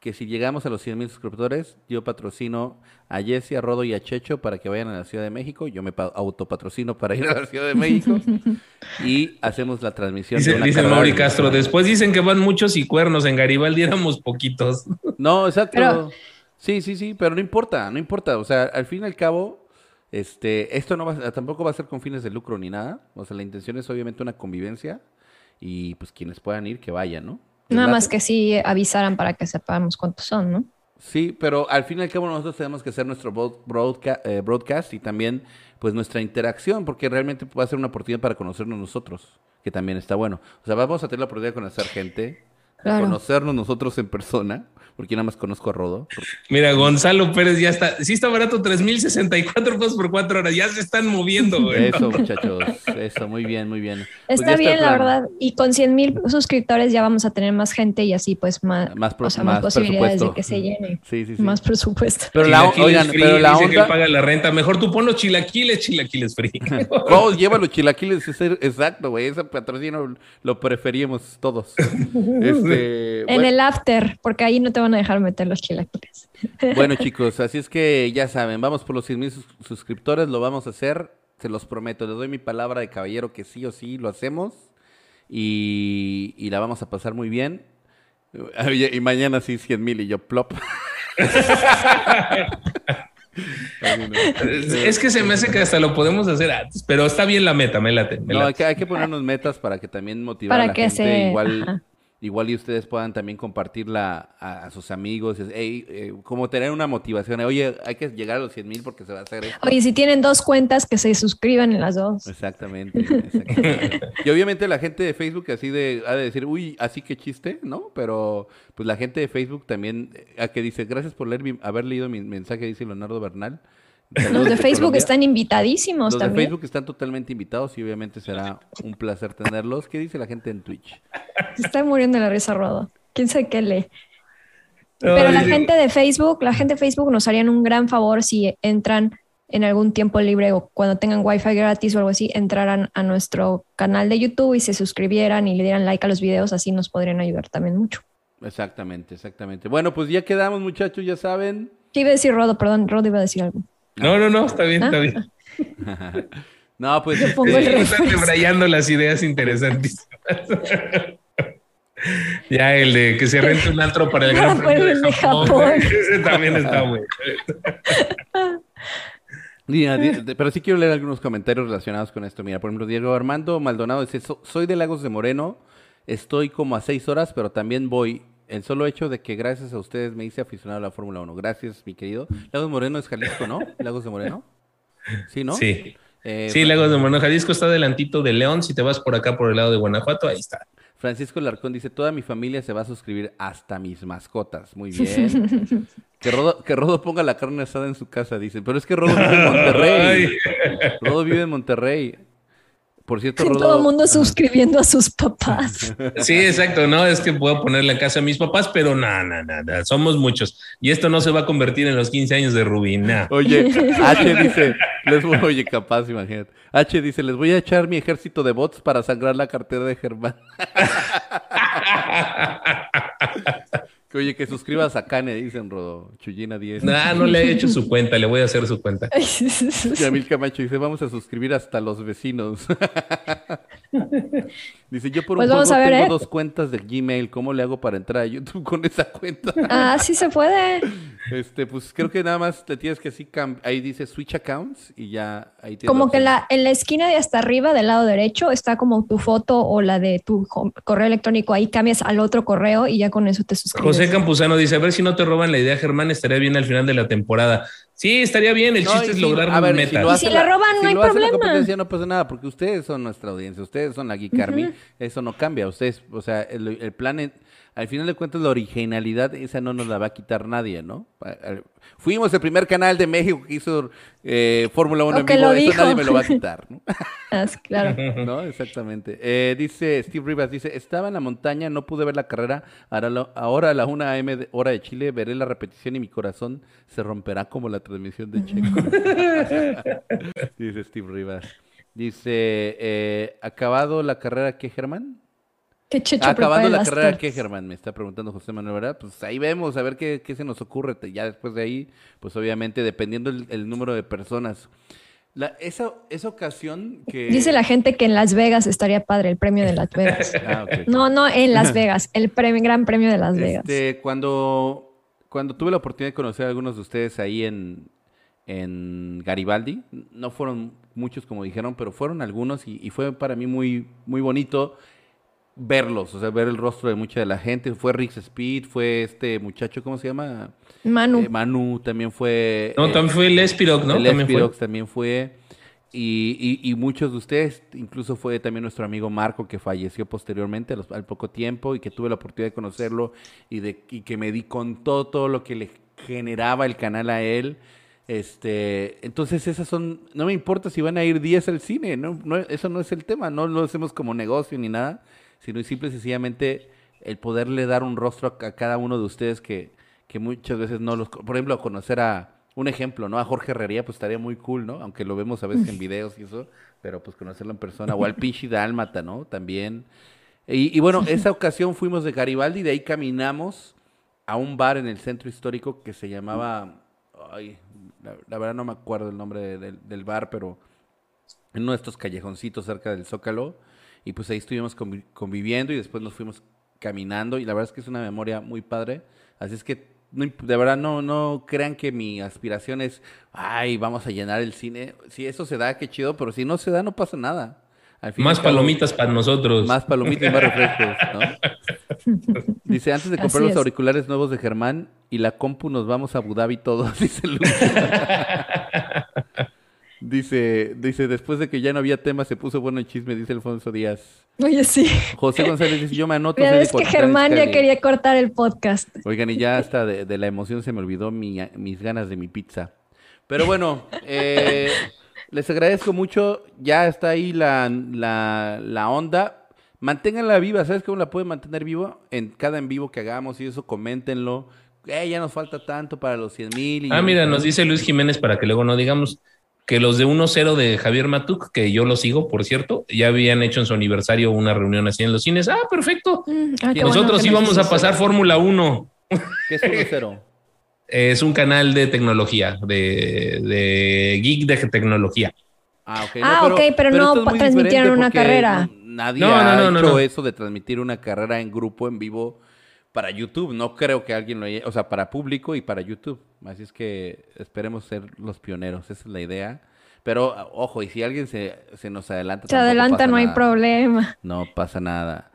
que si llegamos a los 100 mil suscriptores, yo patrocino a Jesse, a Rodo y a Checho para que vayan a la Ciudad de México. Yo me autopatrocino para ir a la Ciudad de México y hacemos la transmisión. Dice, dice Mauri Castro, después dicen que van muchos y cuernos, en Garibaldi éramos poquitos. No, exacto. Sí, sí, sí, pero no importa, no importa. O sea, al fin y al cabo, este, esto no va, tampoco va a ser con fines de lucro ni nada. O sea, la intención es obviamente una convivencia y pues quienes puedan ir, que vayan, ¿no? Nada más que sí avisaran para que sepamos cuántos son, ¿no? Sí, pero al fin y al cabo nosotros tenemos que hacer nuestro eh, broadcast, y también pues nuestra interacción, porque realmente va a ser una oportunidad para conocernos nosotros, que también está bueno. O sea, vamos a tener la oportunidad de conocer gente, conocernos nosotros en persona, porque nada más conozco a Rodo. Mira, Gonzalo Pérez ya está. Sí está barato, 3.064 pesos por cuatro horas. Ya se están moviendo, güey. Eso, muchachos. Eso, muy bien, muy bien. Pues está bien, la verdad. Y con 100 mil suscriptores ya vamos a tener más gente y así, pues, más, más, posibilidades de que se llene. Sí, sí, sí. Más presupuesto. Pero la, oigan, pero la onda... que paga la renta. Mejor tú pon los chilaquiles, chilaquiles free. oh, lleva los chilaquiles. Exacto, güey. Ese patrocinio lo preferíamos todos. Este, en el after, porque ahí no te van a dejar meter los chilaquiles. Bueno, chicos, así es que ya saben, vamos por los 100 mil suscriptores, lo vamos a hacer, se los prometo, les doy mi palabra de caballero que sí o sí lo hacemos y, y la vamos a pasar muy bien. Y mañana sí 100 mil y yo plop. Es que se me hace que hasta lo podemos hacer antes, pero está bien la meta, me late. no, Hay, que, hay que ponernos metas para que también motivar a la gente. Igual igual y ustedes puedan también compartirla a, sus amigos, eh, como tener una motivación, oye, hay que llegar a los 100 mil porque se va a hacer esto. Oye, si tienen dos cuentas, que se suscriban en las dos. Exactamente. y obviamente la gente de Facebook así de, ha de decir, uy, así que chiste, ¿no? Pero pues la gente de Facebook también, a que dice, gracias por leer haber leído mi mensaje, dice Leonardo Bernal. Los de Facebook están invitadísimos Los de Facebook están totalmente invitados y obviamente será un placer tenerlos. ¿Qué dice la gente en Twitch? Se está muriendo la risa rodo. ¿Quién sabe qué lee? Pero la gente de Facebook, la gente de Facebook nos harían un gran favor si entran en algún tiempo libre o cuando tengan wifi gratis o algo así, entraran a nuestro canal de YouTube y se suscribieran y le dieran like a los videos, así nos podrían ayudar también mucho. Exactamente, exactamente. Bueno, pues ya quedamos, muchachos, ya saben. ¿Qué iba a decir Rodo? Perdón, Rodo iba a decir algo. No, no, no, está bien, está bien. no, pues. Yo pongo este, el Están debrayando las ideas interesantísimas. ya el de que se rente un antro para el Gran Premio de Japón. Japón. Ese también está bueno. Pero sí quiero leer algunos comentarios relacionados con esto. Mira, por ejemplo, Diego Armando Maldonado dice, "So- soy de Lagos de Moreno, estoy como a seis horas, pero también voy. El solo hecho de que gracias a ustedes me hice aficionado a la Fórmula 1. Gracias, mi querido. Lagos de Moreno es Jalisco, ¿no? Lagos de Moreno. Sí, ¿no? Sí. Eh, Sí, Lagos de Moreno, Jalisco está adelantito de León. Si te vas por acá por el lado de Guanajuato, ahí está. Francisco Larcón dice, toda mi familia se va a suscribir hasta mis mascotas. Muy bien. que, Rodo, que Rodo ponga la carne asada en su casa, dice. Pero es que Rodo vive en Monterrey. Rodo vive en Monterrey. Por cierto, Rodo... Todo el mundo suscribiendo a sus papás. Sí, exacto, no, es que puedo ponerle en casa a mis papás, pero nada, nada, nada, somos muchos. Y esto no se va a convertir en los 15 años de Rubina. Oye, H dice, les voy, oye, capaz, imagínate. H dice, les voy a echar mi ejército de bots para sangrar la cartera de Germán. Que, oye, que suscribas a Kane, dicen Rodo. Chuyina 10. Nah, no le he hecho su cuenta, le voy a hacer su cuenta. Yamil Camacho dice, vamos a suscribir hasta los vecinos. dice, yo por un Pues vamos juego a ver, tengo ¿eh? dos cuentas de Gmail. ¿Cómo le hago para entrar a YouTube con esa cuenta? Ah, sí se puede. Este, pues creo que nada más te tienes que así, ahí dice switch accounts y ya ahí tienes Como que la, en la esquina de hasta arriba del lado derecho está como tu foto o la de tu correo electrónico. Ahí cambias al otro correo y ya con eso te suscribes. José Campuzano dice, a ver si no te roban la idea, Germán, estaría bien al final de la temporada. Sí, estaría bien, el No, chiste es si- lograr a ver, metas. Si lo Y si la roban, no hay lo hace la problema. competencia no pasa nada, porque ustedes son nuestra audiencia, ustedes son la Geek Army, eso no cambia. Ustedes, o sea, el, el plan, es- al final de cuentas, la originalidad, esa no nos la va a quitar nadie, ¿no? Fuimos el primer canal de México que hizo eh, Fórmula 1 O en que vivo, eso nadie me lo va a quitar, ¿no? Ah, sí, claro. ¿No? Exactamente. Eh, dice Steve Rivas, dice, estaba en la montaña, no pude ver la carrera, ahora, lo- ahora a la 1 AM de- hora de Chile veré la repetición y mi corazón se romperá como la transmisión de Checo. dice Steve Rivas. Dice, eh, ¿acabado la carrera qué, Germán? Que Checho Acabando la carrera tortas. qué, Germán, me está preguntando José Manuel, ¿verdad? Pues ahí vemos, a ver qué, qué se nos ocurre. Ya después de ahí, pues obviamente dependiendo el, el número de personas. La, esa, esa ocasión que... Dice la gente que en Las Vegas estaría padre el premio de Las Vegas. Ah. No, no en Las Vegas, el premio, gran premio de Las Vegas. Este, cuando, cuando tuve la oportunidad de conocer a algunos de ustedes ahí en, en Garibaldi, no fueron muchos como dijeron, pero fueron algunos y, y fue para mí muy, muy bonito verlos, o sea, ver el rostro de mucha de la gente. Fue Rix Speed, fue este muchacho, ¿cómo se llama? Manu, Eh, Manu, también fue... No, eh, también fue el Espiroc, ¿no? el También fue. Espirox también fue. Y, y- y muchos de ustedes, incluso fue también nuestro amigo Marco, que falleció posteriormente a los- al poco tiempo y que tuve la oportunidad de conocerlo y, de, y que me di con todo, todo lo que le generaba el canal a él. Este, entonces esas son, no me importa si van a ir 10 al cine, no, no, eso no es el tema, no lo hacemos como negocio ni nada, sino simple y sencillamente el poderle dar un rostro a, a cada uno de ustedes que, que muchas veces no los, por ejemplo, conocer a, un ejemplo, ¿no? A Jorge Herrería, pues estaría muy cool, ¿no? Aunque lo vemos a veces en videos y eso, pero pues conocerlo en persona, o al Pichi Dálmata, ¿no? También. Y, y bueno, esa ocasión fuimos de Garibaldi, de ahí caminamos a un bar en el centro histórico que se llamaba, ay, la, la verdad no me acuerdo el nombre de- del- del bar, pero en uno de estos callejoncitos cerca del Zócalo, y pues ahí estuvimos convi- conviviendo y después nos fuimos caminando, y la verdad es que es una memoria muy padre, así es que no de verdad no, no crean que mi aspiración es, ay, vamos a llenar el cine, si eso se da, qué chido, pero si no se da, no pasa nada. Al fin y Más cabo- palomitas para nosotros. más palomitas y más refrescos, ¿no? Dice, antes de comprar Así los es. auriculares nuevos de Germán y la compu nos vamos a Abu Dhabi todos, dice Luz. dice, dice, después de que ya no había tema, se puso bueno el chisme, dice Alfonso Díaz. oye, sí. José González dice, yo me anoto. De ves que Germán ya Izcalli". quería cortar el podcast. Oigan, y ya hasta de, de la emoción se me olvidó mi- mis ganas de mi pizza. Pero bueno, eh, les agradezco mucho. Ya está ahí la, la, la onda. Manténganla viva. ¿Sabes cómo la pueden mantener viva? En cada en vivo que hagamos y eso, coméntenlo. Eh, ya nos falta tanto para los 100 mil. Ah, mira, nos dice Luis Jiménez para que luego no digamos que los de 1-0 de Javier Matuk, que yo lo sigo, por cierto, ya habían hecho en su aniversario una reunión así en los cines. Ah, perfecto. Mm, ah, Nosotros bueno íbamos a pasar Fórmula 1. ¿Qué es 1-0? Es un canal de tecnología, de, de geek de tecnología. Ah, ok. Ah, ok, pero no esto es muy transmitieron una carrera. no- Nadie No, no, ha no, no, hecho no. eso de transmitir una carrera en grupo, en vivo, para YouTube. No creo que alguien lo haya... O sea, para público y para YouTube. Así es que esperemos ser los pioneros. Esa es la idea. Pero, ojo, y si alguien se, se nos adelanta... Se adelanta, no hay problema. No pasa nada.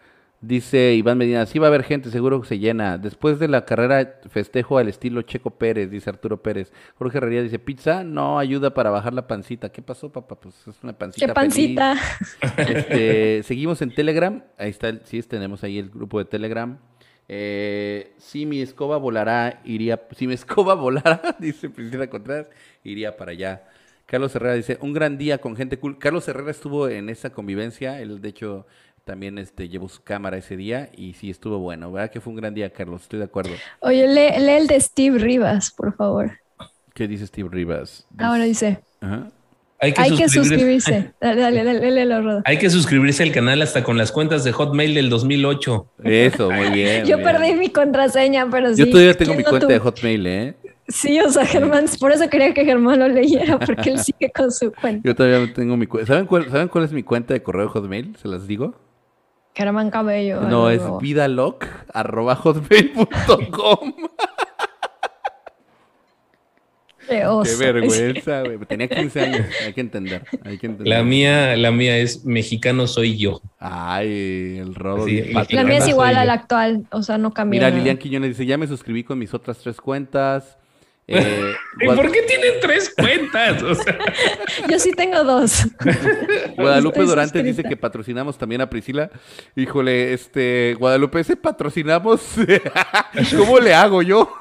Dice Iván Medina, sí va a haber gente, seguro que se llena. Después de la carrera, festejo al estilo Checo Pérez, dice Arturo Pérez. Jorge Herrería dice, pizza no ayuda para bajar la pancita. ¿Qué pasó, papá? Pues es una pancita Qué pancita. feliz. Este, seguimos en Telegram. Ahí está, el- sí, tenemos ahí el grupo de Telegram. Eh, si mi escoba volará, iría... Si mi escoba volara, dice Priscila Contreras, iría para allá. Carlos Herrera dice, un gran día con gente cool. Carlos Herrera estuvo en esa convivencia, él de hecho también este, llevó su cámara ese día y sí estuvo bueno, ¿verdad? Que fue un gran día, Carlos, estoy de acuerdo. Oye, lee, lee el de Steve Rivas, por favor. ¿Qué dice Steve Rivas? Ahora dice, Ajá. Hay que, hay que suscribirse. suscribirse. Dale, dale, dale, Rodo. Hay que suscribirse al canal hasta con las cuentas de Hotmail del 2008. Eso, muy bien. Yo muy bien. perdí mi contraseña, pero sí. Yo todavía tengo ¿quién mi no cuenta de Hotmail, ¿eh? Sí, o sea, Germán, por eso quería que Germán lo leyera, porque él sigue con su cuenta. Yo todavía tengo mi cuenta. ¿Saben cuál, ¿Saben cuál es mi cuenta de correo de Hotmail? ¿Se las digo? Germán Cabello. No, es algo. Qué Qué vergüenza, güey. Tenía 15 años, hay que entender. Hay que entender. La mía, la mía es mexicano soy yo. Ay, el rodo. Sí, la mía es igual a la actual, o sea, no cambia. Mira, nada. Lilian Quiñones dice, ya me suscribí con mis otras tres cuentas. Eh, ¿Y por qué tienen tres cuentas? O sea, Yo sí tengo dos. Guadalupe Estoy Dorantes dice suscrita. que patrocinamos también a Priscila. Híjole, este, Guadalupe, ese patrocinamos. ¿Cómo le hago yo?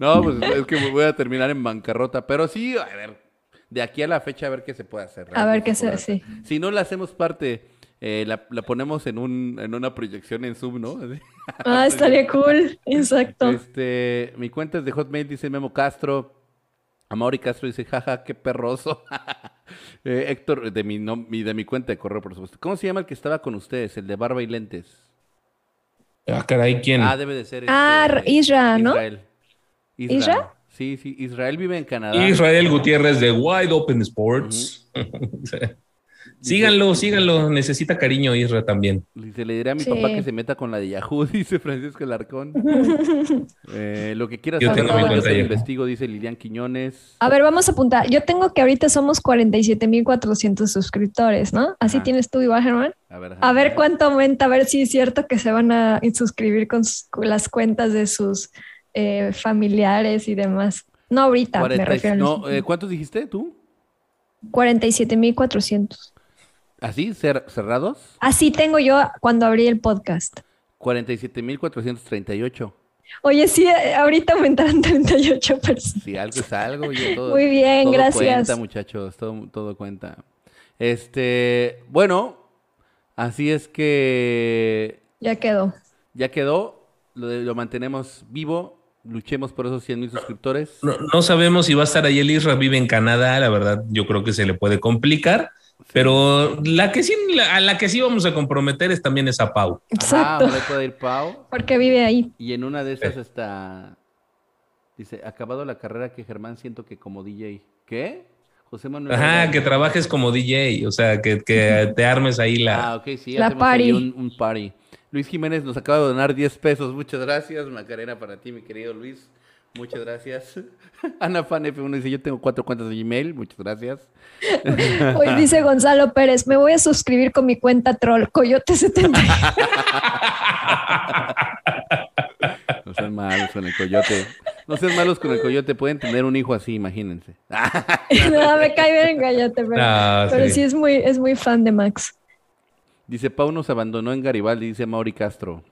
No, pues es que voy a terminar en bancarrota. Pero sí, a ver, de aquí a la fecha a ver qué se puede hacer. A ver qué se- hacer. Si no la hacemos parte, eh, la, la ponemos en, un, en una proyección en Zoom, ¿no? Así. Ah, estaría cool. Exacto. Este, mi cuenta es de Hotmail, dice Memo Castro. Amaury Castro dice, jaja, qué perroso. Eh, Héctor, de mi, nom- mi- de mi cuenta de correo, por supuesto. ¿Cómo se llama el que estaba con ustedes? El de barba y lentes. ah, caray, ¿quién? Ah, debe de ser. Ah, este, Isra, ¿no? Israel. ¿Isra? Sí, sí, Israel vive en Canadá. Israel Gutiérrez de Wide Open Sports. síganlo, síganlo. Necesita cariño Isra también. Dice, le diré a mi Sí. papá que se meta con la de Yahoo, dice Francisco Larcón. Eh, lo que quieras Yo saber, tengo mi yo cuenta te investigo, dice Lilian Quiñones. A ver, vamos a apuntar. Yo tengo que ahorita somos 47.400 suscriptores, ¿no? Así Ajá. tienes tú igual, Germán. A ver, A ver cuánto aumenta, a ver si es cierto que se van a suscribir con, sus- con las cuentas de sus eh, familiares y demás. No ahorita, me 40 y- refiero a los no, eh, ¿Cuántos dijiste tú? 47.400. ¿Así? cer- ¿Cerrados? Así tengo yo cuando abrí el podcast. 47.438. Oye, sí, ahorita aumentaron 38 personas. Si algo es algo, oye, todo, Muy bien, todo gracias. cuenta, muchachos, todo, todo cuenta. Este, bueno, así es que Ya quedó. ya quedó, lo, lo mantenemos vivo, luchemos por esos 100 mil suscriptores. No, no sabemos si va a estar ahí el Isra, vive en Canadá, la verdad, yo creo que se le puede complicar. Pero la que sí, la- a la que sí vamos a comprometer es también esa Pau. Exacto. Ah, pueda ir Pau. Porque vive ahí. Y en una de esas está, dice, acabado la carrera que Germán siento que como DJ. ¿Qué? José Manuel. Ajá, que trabajes como DJ, o sea, que, que te armes ahí la... Ah, ok, sí, La party. un, un party. Luis Jiménez nos acaba de donar 10 pesos. Muchas gracias. Macarena para ti, mi querido Luis. Muchas gracias. Ana Fan F1 dice, yo tengo cuatro cuentas de Gmail. Muchas gracias. Hoy dice Gonzalo Pérez, me voy a suscribir con mi cuenta troll, Coyote70. No sean malos con el coyote. No sean malos con el coyote. Pueden tener un hijo así, imagínense. no, me cae bien en Coyote, pero, Ah, pero sí. sí es muy, es muy fan de Max. Dice, Pau nos abandonó en Garibaldi, dice Mauri Castro.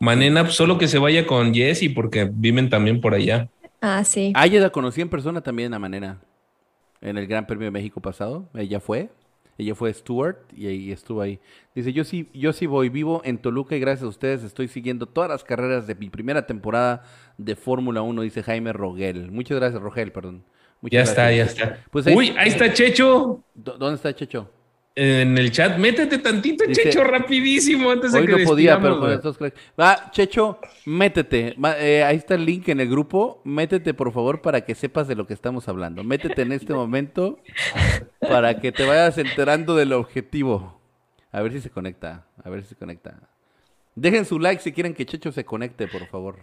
Manena, pues, solo que se vaya con Jesse porque viven también por allá. Ah, sí. Ah, ella la conocí en persona también a manera. En el Gran Premio de México pasado. Ella fue. Ella fue Stewart y ahí estuvo ahí. Dice, yo sí, yo sí voy vivo en Toluca y gracias a ustedes estoy siguiendo todas las carreras de mi primera temporada de Fórmula 1, dice Jaime Rogel. Muchas gracias, Rogel, perdón. ya está, ya está. Pues Uy, ahí está Checho. ¿Dónde está Checho? En el chat. Métete tantito, Checho, rapidísimo antes de que no podía, pero Va, Checho, métete. Eh, ahí está el link en el grupo. Métete, por favor, para que sepas de lo que estamos hablando. Métete en este momento para que te vayas enterando del objetivo. A ver si se conecta. A ver si se conecta. Dejen su like si quieren que Checho se conecte, por favor.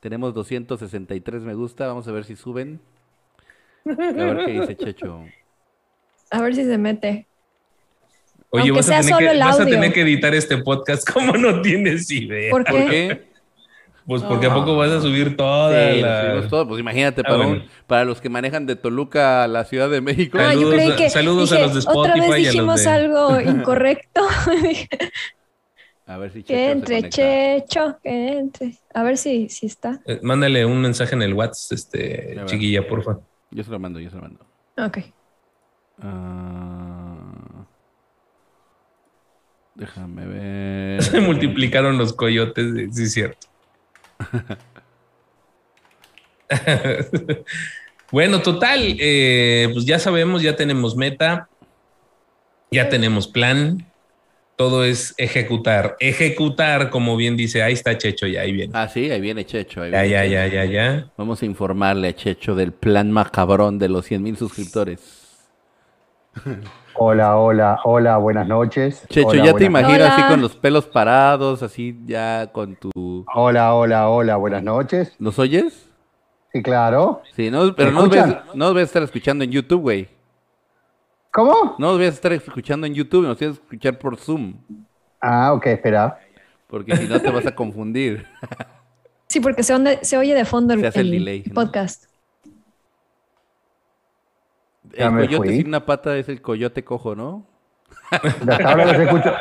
Tenemos 263 me gusta. Vamos a ver si suben. A ver qué dice Checho. A ver si se mete. Oye, vas, a tener, que, vas a tener, que, editar este podcast como no tienes idea. ¿Por qué? Pues porque a poco vas a subir toda sí, la... todo. Pues imagínate, ah, para, para, los que manejan de Toluca a la Ciudad de México. Ah, saludos, yo creí que, saludos a los de Spotify. Otra vez dijimos algo incorrecto. a ver si Checho Que entre, Checho, que entre. A ver si, si está. Eh, mándale un mensaje en el WhatsApp, este, chiquilla, porfa. Yo se lo mando, yo se lo mando. Ok. Ah... Déjame ver. Se multiplicaron los coyotes, sí es cierto. bueno, total, eh, pues ya sabemos, ya tenemos meta, ya tenemos plan, todo es ejecutar. Ejecutar, como bien dice, ahí está Checho, ya ahí viene. Ah, sí, ahí viene Checho. ya, ya, ya, ya, ya. Vamos a informarle a Checho del plan macabrón de los 100 mil suscriptores. Hola, hola, hola, buenas noches. Checho, ya te imagino así con los pelos parados, así ya con tu... Hola, hola, hola, buenas noches. ¿Nos oyes? Sí, claro. Sí, no, pero no nos, ves, no a estar escuchando en YouTube, güey. ¿Cómo? No nos voy a estar escuchando en YouTube, nos tienes que escuchar por Zoom. Ah, ok, espera. Porque si no te vas a confundir. Sí, porque se, oye de fondo el, el podcast. El coyote sin una pata es el coyote cojo, ¿no? ahora los escucho,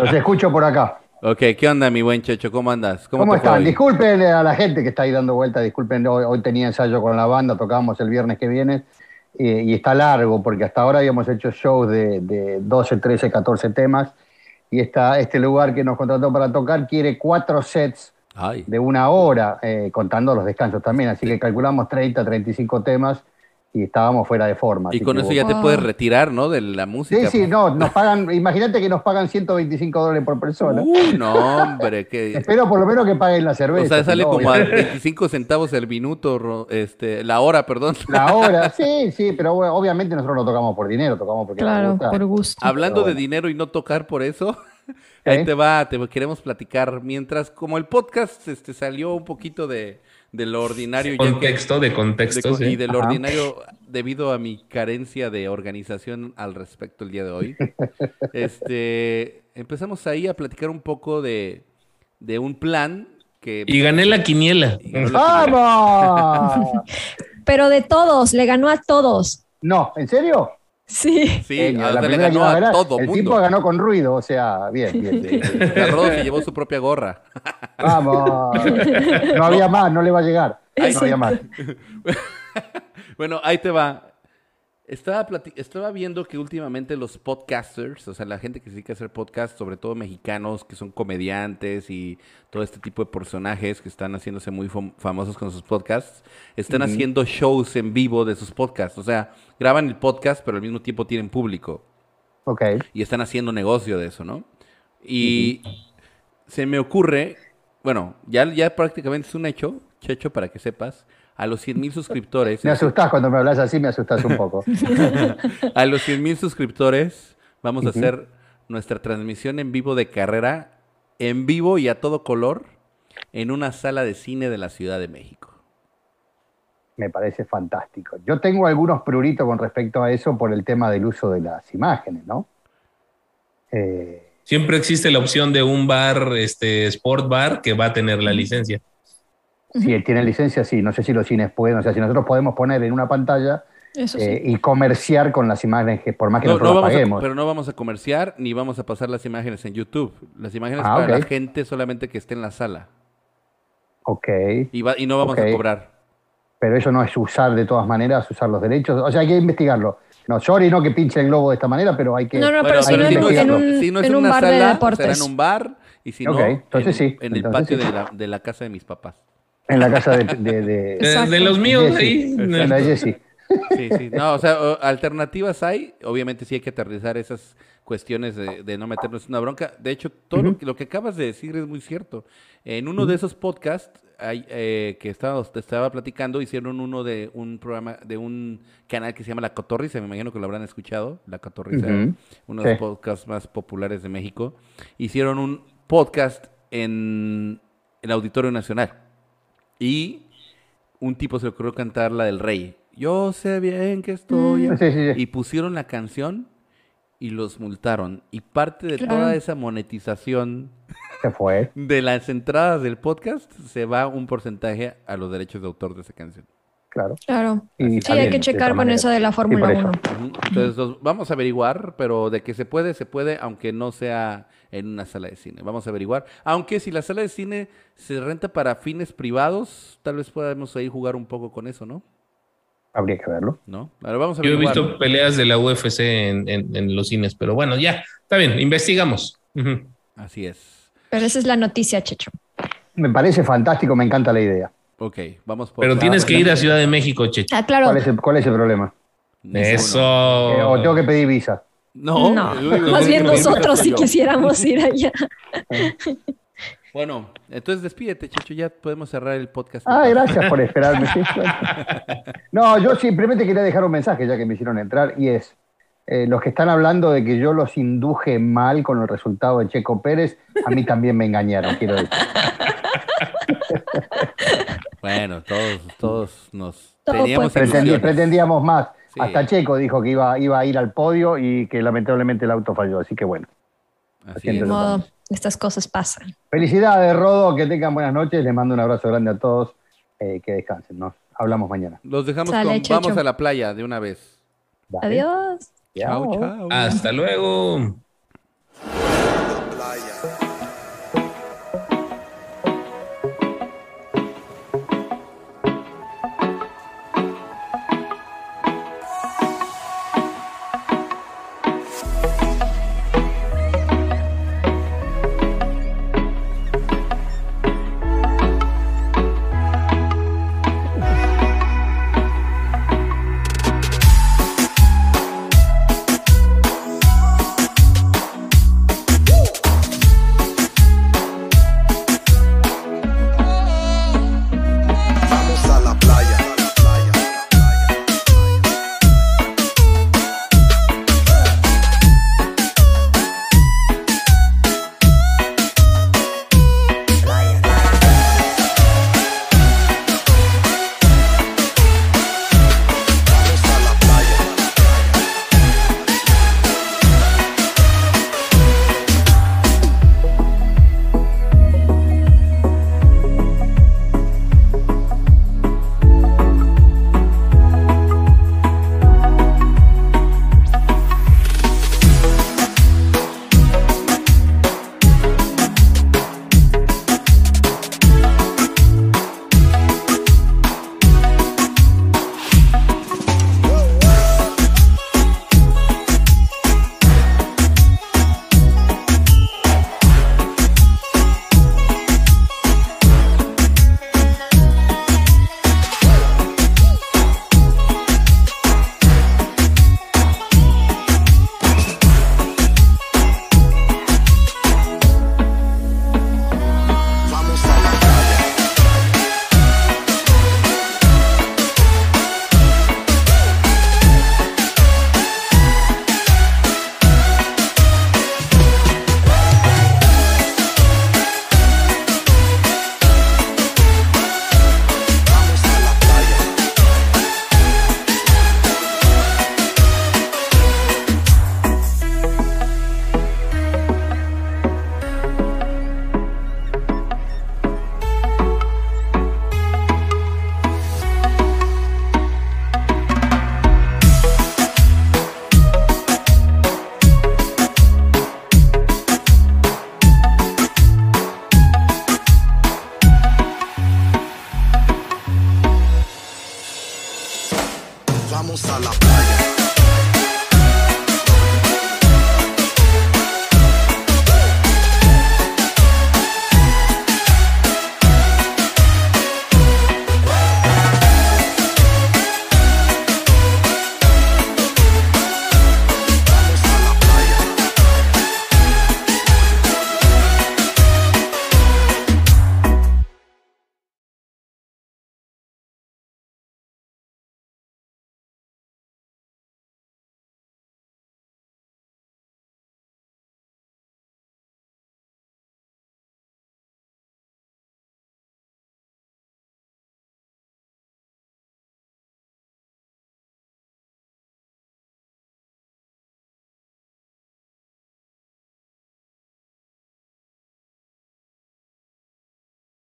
los escucho por acá. Ok, ¿qué onda, mi buen Checho? ¿Cómo andas? ¿Cómo, están? Disculpen a la gente que está ahí dando vueltas, disculpen, hoy, tenía ensayo con la banda, tocábamos el viernes que viene y está largo porque hasta ahora habíamos hecho shows de, 12, 13, 14 temas y está este lugar que nos contrató para tocar quiere cuatro sets de una hora, eh, contando los descansos también, así que calculamos 30, 35 temas y estábamos fuera de forma. Y con eso ya te puedes retirar, ¿no? De la música. Sí, sí, no, nos pagan, imagínate que nos pagan 125 dólares por persona. no, hombre, que... Espero por lo menos que paguen la cerveza. O sea, sale como a 25 centavos el minuto, este, la hora, perdón. La hora, sí, sí, pero obviamente nosotros no tocamos por dinero, tocamos porque claro, por gusto. Hablando de dinero y no tocar por eso, ahí te va, te queremos platicar. Mientras, como el podcast este, salió un poquito de de lo ordinario. Contexto, de contexto. Y de lo ordinario debido a mi carencia de organización al respecto el día de hoy. este, empezamos ahí a platicar un poco de, de un plan que... Y gané la quiniela. ¡Vamos! Pero de todos, le ganó a todos. No, ¿en serio? Sí. Sí, la primera ganó a todo El tipo ganó con ruido, o sea, bien, bien. Sí. se llevó su propia gorra. Vamos. No había más, no le va a llegar. no había más. bueno, ahí te va. Estaba, estaba viendo que últimamente los podcasters, o sea, la gente que se dedica a hacer podcasts, sobre todo mexicanos, que son comediantes y todo este tipo de personajes que están haciéndose muy famosos con sus podcasts, están haciendo shows en vivo de sus podcasts. O sea, graban el podcast, pero al mismo tiempo tienen público. Ok. Y están haciendo negocio de eso, ¿no? Y se me ocurre, bueno, ya, ya prácticamente es un hecho, Checho, para que sepas, a los 100 mil suscriptores. Me asustás cuando me hablas así, me asustas un poco. a los 100 mil suscriptores vamos a hacer nuestra transmisión en vivo de carrera, en vivo y a todo color, en una sala de cine de la Ciudad de México. Me parece fantástico. Yo tengo algunos pruritos con respecto a eso por el tema del uso de las imágenes, ¿no? Eh, Siempre existe la opción de un bar, este, sport bar, que va a tener la licencia. Si tiene licencia, sí. No sé si los cines pueden. O sea, si nosotros podemos poner en una pantalla eh, y comerciar con las imágenes, que por más que nosotros paguemos. pero no vamos a comerciar ni vamos a pasar las imágenes en YouTube. Las imágenes ah, para la gente solamente que esté en la sala. Ok. Y, y no vamos a cobrar. Pero eso no es usar de todas maneras, usar los derechos. O sea, hay que investigarlo. No, sorry, no que pinche el globo de esta manera, pero hay que. No, no, pero, si, no, en, un, si no es en una bar sala, de deportes. Será en un bar y si no, entonces en, sí. en el patio de, la, de la casa de mis papás. En la casa de. De, de, de los míos ahí. En la Jessie. Sí, sí. No, o sea, alternativas hay. Obviamente sí hay que aterrizar esas cuestiones de, de no meternos en una bronca. De hecho, todo lo, que, lo que acabas de decir es muy cierto. En uno de esos podcasts hay, eh, que estaba, te estaba platicando, hicieron uno de un programa, de un canal que se llama La Cotorriza, me imagino que lo habrán escuchado, La Cotorriza, Ujú. uno de los podcasts más populares de México. Hicieron un podcast en el Auditorio Nacional. Y un tipo se le ocurrió cantar la del rey. Yo sé bien que estoy. en-". Sí, sí, sí. Y pusieron la canción y los multaron. Y parte de Claro. toda esa monetización Se fue. de las entradas del podcast se va un porcentaje a los derechos de autor de esa canción. Claro. Claro. Y Sí, hay que checar con manera. eso de la Fórmula por eso. 1. Ujú. Entonces los- vamos a averiguar, pero de que se puede, se puede, aunque no sea en una sala de cine. Vamos a averiguar. Aunque si la sala de cine se renta para fines privados, tal vez podamos ahí jugar un poco con eso, ¿no? Habría que verlo. ¿No? Ahora vamos a Yo he visto peleas de la UFC en, en- en los cines, pero bueno, ya, está bien, investigamos. Así es. Pero esa es la noticia, Checho. Me parece fantástico, me encanta la idea. Ok, vamos por... Pero tienes que ir a Ciudad de México, Checho. Ah, claro. ¿Cuál es el, cuál es el problema? Eso. Eh, o tengo que pedir visa. No, más bien nosotros si yo. quisiéramos ir allá. Bueno, entonces despídete, Checho, ya podemos cerrar el podcast. Ah, gracias por esperarme. sí. No, yo simplemente quería dejar un mensaje ya que me hicieron entrar y es, eh, los que están hablando de que yo los induje mal con el resultado de Checo Pérez, a mí también me engañaron, quiero decir. Bueno, todos, todos nos Todo teníamos pretendíamos más. Sí. Hasta Checo dijo que iba, iba a ir al podio y que lamentablemente el auto falló, así que bueno. Así es. De modo, estas cosas pasan. Felicidades, Rodo, que tengan buenas noches, les mando un abrazo grande a todos, eh, que descansen, nos hablamos mañana. Los dejamos Sale, con... Vamos a la playa de una vez. Dale. Adiós. Chao, chao. Hasta luego.